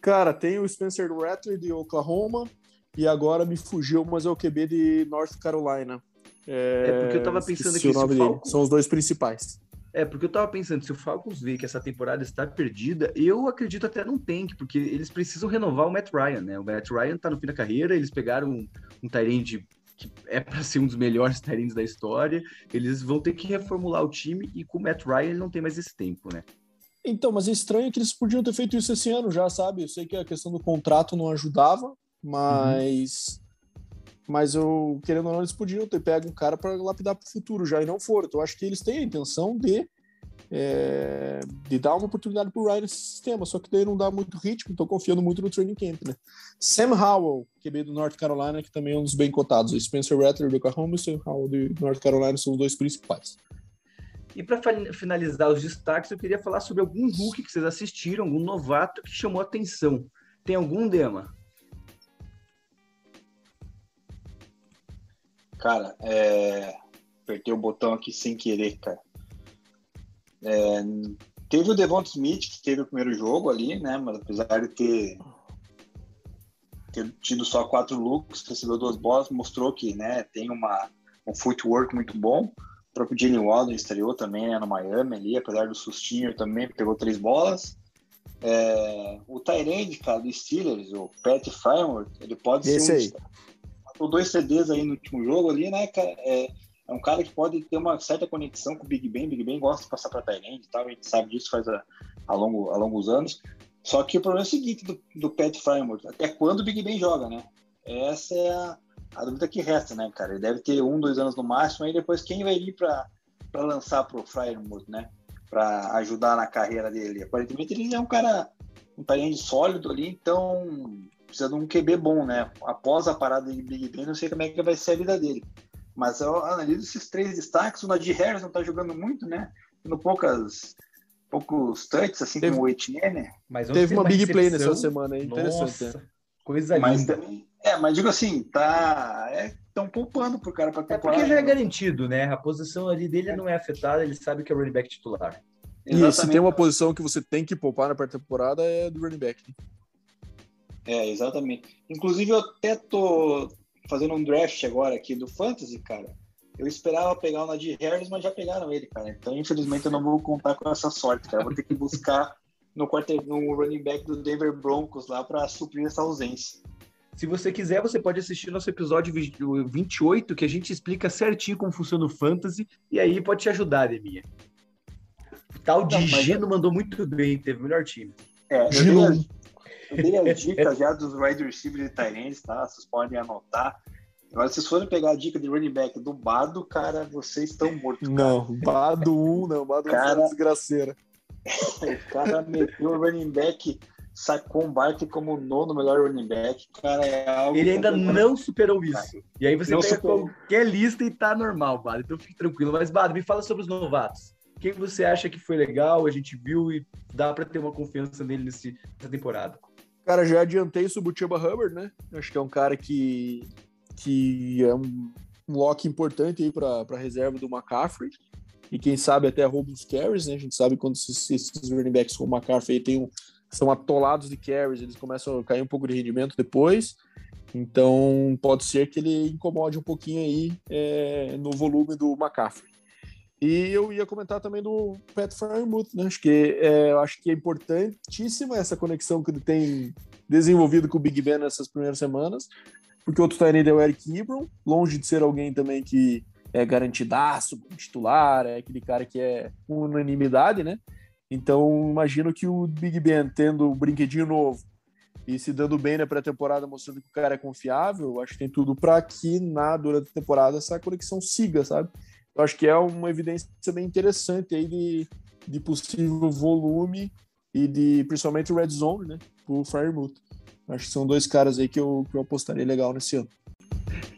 Cara, tem o Spencer Rattler de Oklahoma e agora me fugiu, mas é o QB de North Carolina. É, é porque eu tava pensando que o nome Falcons... São os dois principais. É, porque eu tava pensando, se o Falcons vê que essa temporada está perdida, eu acredito até num tank, porque eles precisam renovar o Matt Ryan, né? O Matt Ryan tá no fim da carreira, eles pegaram um, um Tyrande que é para ser um dos melhores Tyrands da história, eles vão ter que reformular o time e com o Matt Ryan ele não tem mais esse tempo, né? Então, mas é estranho que eles podiam ter feito isso esse ano já, sabe? Eu sei que a questão do contrato não ajudava, mas. Uhum. Mas eu, querendo ou não, eles podiam ter pego um cara para lapidar para o futuro já e não foram. Então, eu acho que eles têm a intenção de, é, de dar uma oportunidade para o Ryan nesse sistema, só que daí não dá muito ritmo, estou confiando muito no training camp, né? Sam Howell, que veio do North Carolina, que também é um dos bem cotados. O Spencer Rattler do Oklahoma e o Sam Howell do North Carolina são os dois principais. E para finalizar os destaques, eu queria falar sobre algum Hulk que vocês assistiram, algum novato que chamou atenção. Tem algum, Dema? Cara, é... apertei o botão aqui sem querer, cara. É... Teve o Devonta Smith, que teve o primeiro jogo ali, né? Mas apesar de ter, ter tido só quatro looks, recebeu duas bolas, mostrou que né, tem uma, um footwork muito bom. O próprio Jenny Walden estreou também né, no Miami ali, apesar do sustinho também, pegou três bolas. É, o Tyrande, cara, do Steelers, o Pat Frymore, ele pode Esse ser um, aí matou dois CDs aí no último jogo ali, né, cara? É, é um cara que pode ter uma certa conexão com o Big Ben. Big Ben gosta de passar para Tyrande e tal, a gente sabe disso faz a, a, longo, a longos anos. Só que o problema é o seguinte do, do Pat Frymouth, até quando o Big Ben joga, né? Essa é a, a dúvida que resta, né, cara? Ele deve ter um, dois anos no máximo, aí depois quem vai vir para lançar pro Frymouth, né? Para ajudar na carreira dele. Aparentemente ele é um cara, um parente sólido ali, então precisa de um QB bom, né? Após a parada de Big Ben, não sei como é que vai ser a vida dele. Mas eu analiso esses três destaques. O Nadir Harris não tá jogando muito, né? Tendo poucas, poucos touches, assim Teve- como o Etienne. Mas Teve uma big play nessa semana, é interessante. Nossa, né? coisa Mas linda. também. É, mas digo assim, tá. Estão poupando pro cara pra É temporada. porque já é garantido, né? A posição ali dele não é afetada, ele sabe que é o running back titular. E se tem uma posição que você tem que poupar na pré-temporada é do running back. É, exatamente. Inclusive, eu até tô fazendo um draft agora aqui do Fantasy, cara. Eu esperava pegar o Nadir Harris, mas já pegaram ele, cara. Então, infelizmente, eu não vou contar com essa sorte, cara. Eu vou ter que buscar no, quarter, no running back do Denver Broncos lá para suprir essa ausência. Se você quiser, você pode assistir nosso episódio 20 28, que a gente explica certinho como funciona o Fantasy, e aí pode te ajudar, Deminha. O tal de Não, mas- Gino mandou muito bem, teve o melhor time. É, eu Gino. Eu dei as dicas já dos wide receivers e ends, tá? Vocês podem anotar. Agora, se vocês forem pegar a dica de running back do Bado, cara, vocês estão mortos. cara. Não, Bado 1, não, Bado 1 foi Cara. uma desgraceira. O cara meteu o running back, sacou um Barkley como o nono melhor running back. Cara, é algo Ele ainda não superou isso. E aí você Não pega superou. qualquer lista e tá normal, Bado. Então fique tranquilo. Mas, Bado, me fala sobre os novatos. Quem você acha que foi legal, a gente viu e dá pra ter uma confiança nele nesse, nessa temporada? Cara, já adiantei sobre o Chuba Hubbard, né? Acho que é um cara que, que é um, um lock importante aí para a reserva do McCaffrey. E quem sabe até rouba os carries, né? A gente sabe quando esses, esses running backs como o McCaffrey tem um, são atolados de carries, eles começam a cair um pouco de rendimento depois. Então pode ser que ele incomode um pouquinho aí é, no volume do McCaffrey. E eu ia comentar também do Pat Fryermuth, né? Acho que é, acho que é importantíssima essa conexão que ele tem desenvolvido com o Big Ben nessas primeiras semanas, porque o outro Tyrande é o Eric Ebron, longe de ser alguém também que é garantidaço, titular, é aquele cara que é unanimidade, né? Então, imagino que o Big Ben tendo o brinquedinho novo e se dando bem na pré-temporada, mostrando que o cara é confiável, acho que tem tudo para que na durante a temporada essa conexão siga, sabe? Eu acho que é uma evidência bem interessante aí de, de possível volume e de principalmente red zone, né? Pro Firemoot. Acho que são dois caras aí que eu, que eu apostaria legal nesse ano.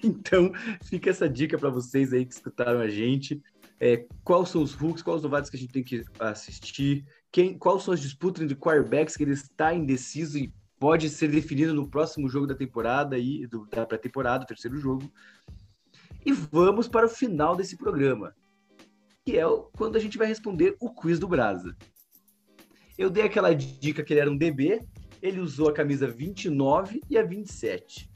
Então, fica essa dica para vocês aí que escutaram a gente. É, quais são os hooks, quais os novatos que a gente tem que assistir, quem, quais são as disputas entre quarterbacks que ele está indeciso e pode ser definido no próximo jogo da temporada e do, da pré-temporada, o terceiro jogo. E vamos para o final desse programa, que é quando a gente vai responder o quiz do Brasa. Eu dei aquela dica que ele era um DB, ele usou a camisa 29 e a 27.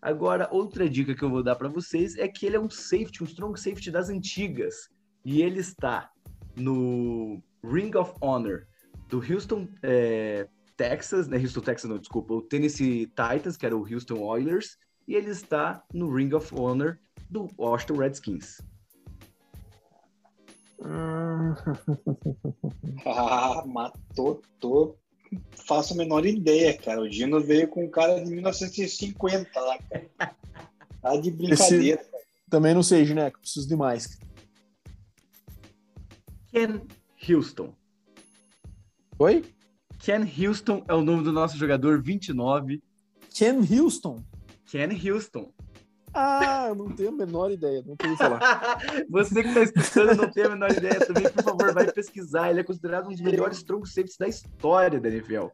Agora, outra dica que eu vou dar para vocês é que ele é um safety, um strong safety das antigas. E ele está no Ring of Honor do Houston, é, Texas, né? Houston, Texas, não, desculpa, o Tennessee Titans, que era o Houston Oilers, e ele está no Ring of Honor do Washington Redskins. ah, matou, tô. Faço a menor ideia, cara. O Dino veio com um cara de 1950 lá, cara. Tá de brincadeira. Esse... Também não sei, Gineco, preciso de mais. Ken Houston. Oi? Ken Houston é o nome do nosso jogador 29. Ken Houston? Ken Houston. Ah, eu não tenho a menor ideia, não tenho falar. Você que está escutando não tem a menor ideia também, por favor, vai pesquisar. Ele é considerado um dos melhores troncos safeties da história da NFL.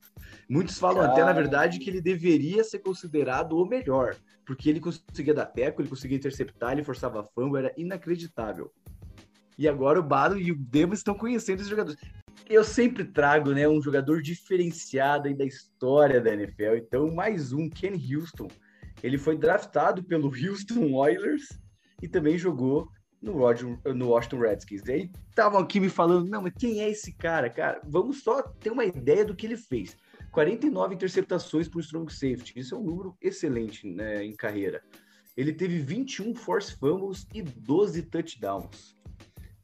Muitos falam Cara... até, na verdade, que ele deveria ser considerado o melhor, porque ele conseguia dar teco, ele conseguia interceptar, ele forçava fumble, era inacreditável. E agora o Bado e o Demo estão conhecendo esses jogadores. Eu sempre trago né, um jogador diferenciado aí da história da NFL. Então, mais um, Ken Houston ele foi draftado pelo Houston Oilers e também jogou no, Roger, no Washington Redskins. E aí estavam aqui me falando, não, mas quem é esse cara? Cara, vamos só ter uma ideia do que ele fez. 49 interceptações por strong safety. Isso é um número excelente né, em carreira. Ele teve 21 force fumbles e 12 touchdowns.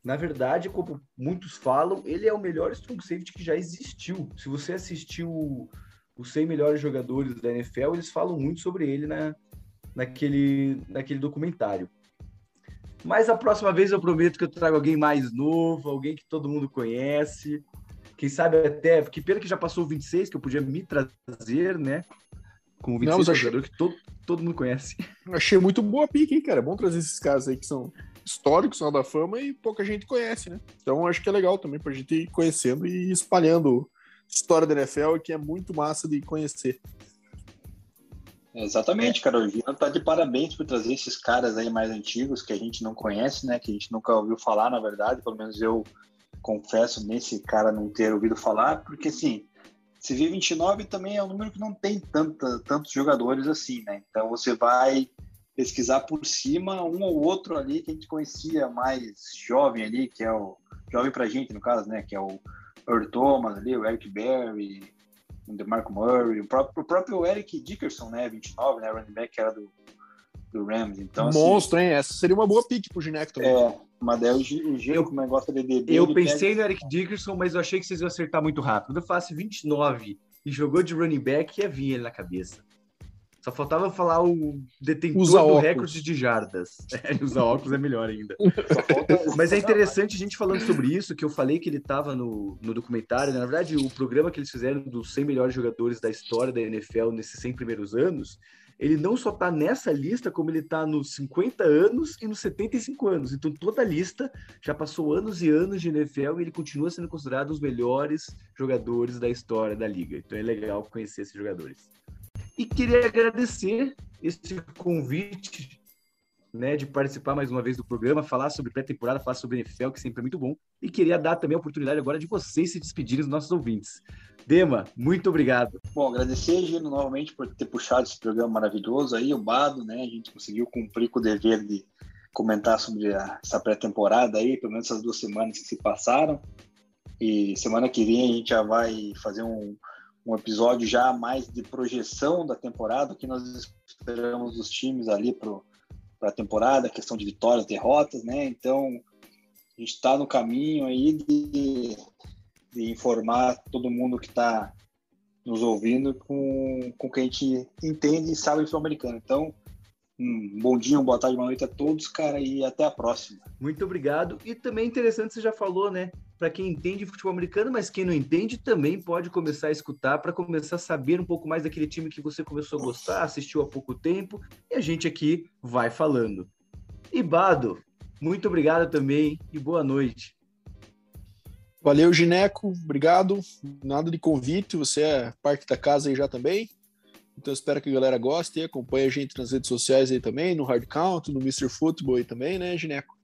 Na verdade, como muitos falam, ele é o melhor strong safety que já existiu. Se você assistiu os 100 melhores jogadores da NFL, eles falam muito sobre ele na, naquele, naquele documentário. Mas a próxima vez eu prometo que eu trago alguém mais novo, alguém que todo mundo conhece. Quem sabe até, que pena que já passou o 26, que eu podia me trazer, né? Com o 26 Não, achei... jogador que todo, todo mundo conhece. Achei muito boa a pique, hein, cara? É bom trazer esses caras aí que são históricos, são da fama e pouca gente conhece, né? Então acho que é legal também pra gente ir conhecendo e espalhando história da NFL que é muito massa de conhecer. Exatamente, cara. O Gino tá de parabéns por trazer esses caras aí mais antigos que a gente não conhece, né? Que a gente nunca ouviu falar, na verdade. Pelo menos eu confesso nesse cara não ter ouvido falar, porque assim, se vê 29 também é um número que não tem tanta, tantos jogadores assim, né? Então você vai pesquisar por cima um ou outro ali que a gente conhecia mais jovem ali, que é o jovem pra gente, no caso, né? Que é o Earl Thomas ali, o Eric Berry, o DeMarco Murray, o próprio, o próprio Eric Dickerson, né, 29, né, running back que era do, do Rams. Então, assim, Monstro, assim, hein? Essa seria uma boa pick pro Gineco também. É, mas daí o, o Gino, como gosta de DB... Eu pensei pega... no Eric Dickerson, mas eu achei que vocês iam acertar muito rápido. Quando eu faço 29 e jogou de running back, ia vir ele na cabeça. Só faltava falar o detentor usa do óculos. recorde de jardas. É, usar óculos é melhor ainda. Mas é interessante a gente falando sobre isso, que eu falei que ele estava no, no documentário. Né? Na verdade, o programa que eles fizeram dos 100 melhores jogadores da história da NFL nesses 100 primeiros anos, ele não só está nessa lista, como ele está nos 50 anos e nos 75 anos. Então, toda a lista já passou anos e anos de NFL e ele continua sendo considerado os melhores jogadores da história da liga. Então, é legal conhecer esses jogadores. E queria agradecer esse convite né, de participar mais uma vez do programa, falar sobre pré-temporada, falar sobre NFL, que sempre é muito bom. E queria dar também a oportunidade agora de vocês se despedirem dos nossos ouvintes. Dema, muito obrigado. Bom, agradecer, Gino, novamente por ter puxado esse programa maravilhoso aí, o Bado, né? A gente conseguiu cumprir com o dever de comentar sobre a, essa pré-temporada aí, pelo menos essas duas semanas que se passaram. E semana que vem a gente já vai fazer um, um episódio já mais de projeção da temporada, que nós esperamos dos times ali para a temporada, questão de vitórias, derrotas, né? Então, a gente está no caminho aí de, de informar todo mundo que está nos ouvindo com, com que a gente entende e sabe o americano. Então, um bom dia, uma boa tarde, uma noite a todos, cara, e até a próxima. Muito obrigado. E também interessante, você já falou, né? Para quem entende futebol americano, mas quem não entende também pode começar a escutar para começar a saber um pouco mais daquele time que você começou a gostar, assistiu há pouco tempo, e a gente aqui vai falando. E Bado, muito obrigado também e boa noite. Valeu, Gineco. Obrigado. Nada de convite, você é parte da casa aí já também. Então espero que a galera goste e acompanhe a gente nas redes sociais aí também, no Hard Count, no Mr. Football aí também, né, Gineco?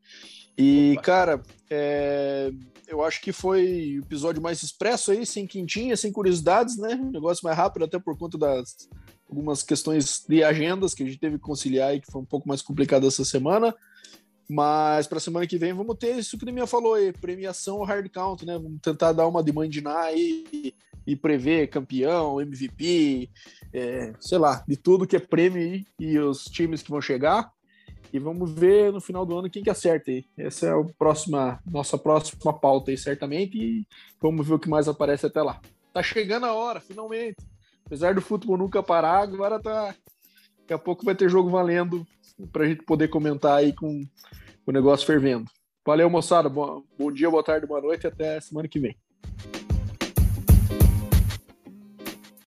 E, Opa. cara, é... eu acho que foi o episódio mais expresso aí, sem quintinha, sem curiosidades, né? Um negócio mais rápido, até por conta das algumas questões de agendas que a gente teve que conciliar e que foi um pouco mais complicado essa semana. Mas para semana que vem vamos ter isso que o minha falou aí, premiação hard count, né? Vamos tentar dar uma de mandinar aí e, prever campeão, MVP, é, sei lá, de tudo que é prêmio e os times que vão chegar. E vamos ver no final do ano quem que acerta aí. Essa é a próxima, nossa próxima pauta aí, certamente. E vamos ver o que mais aparece até lá. Tá chegando a hora, finalmente. Apesar do futebol nunca parar, agora tá. Daqui a pouco vai ter jogo valendo para a gente poder comentar aí com o negócio fervendo. Valeu, moçada. Bom, bom dia, boa tarde, boa noite. Até semana que vem.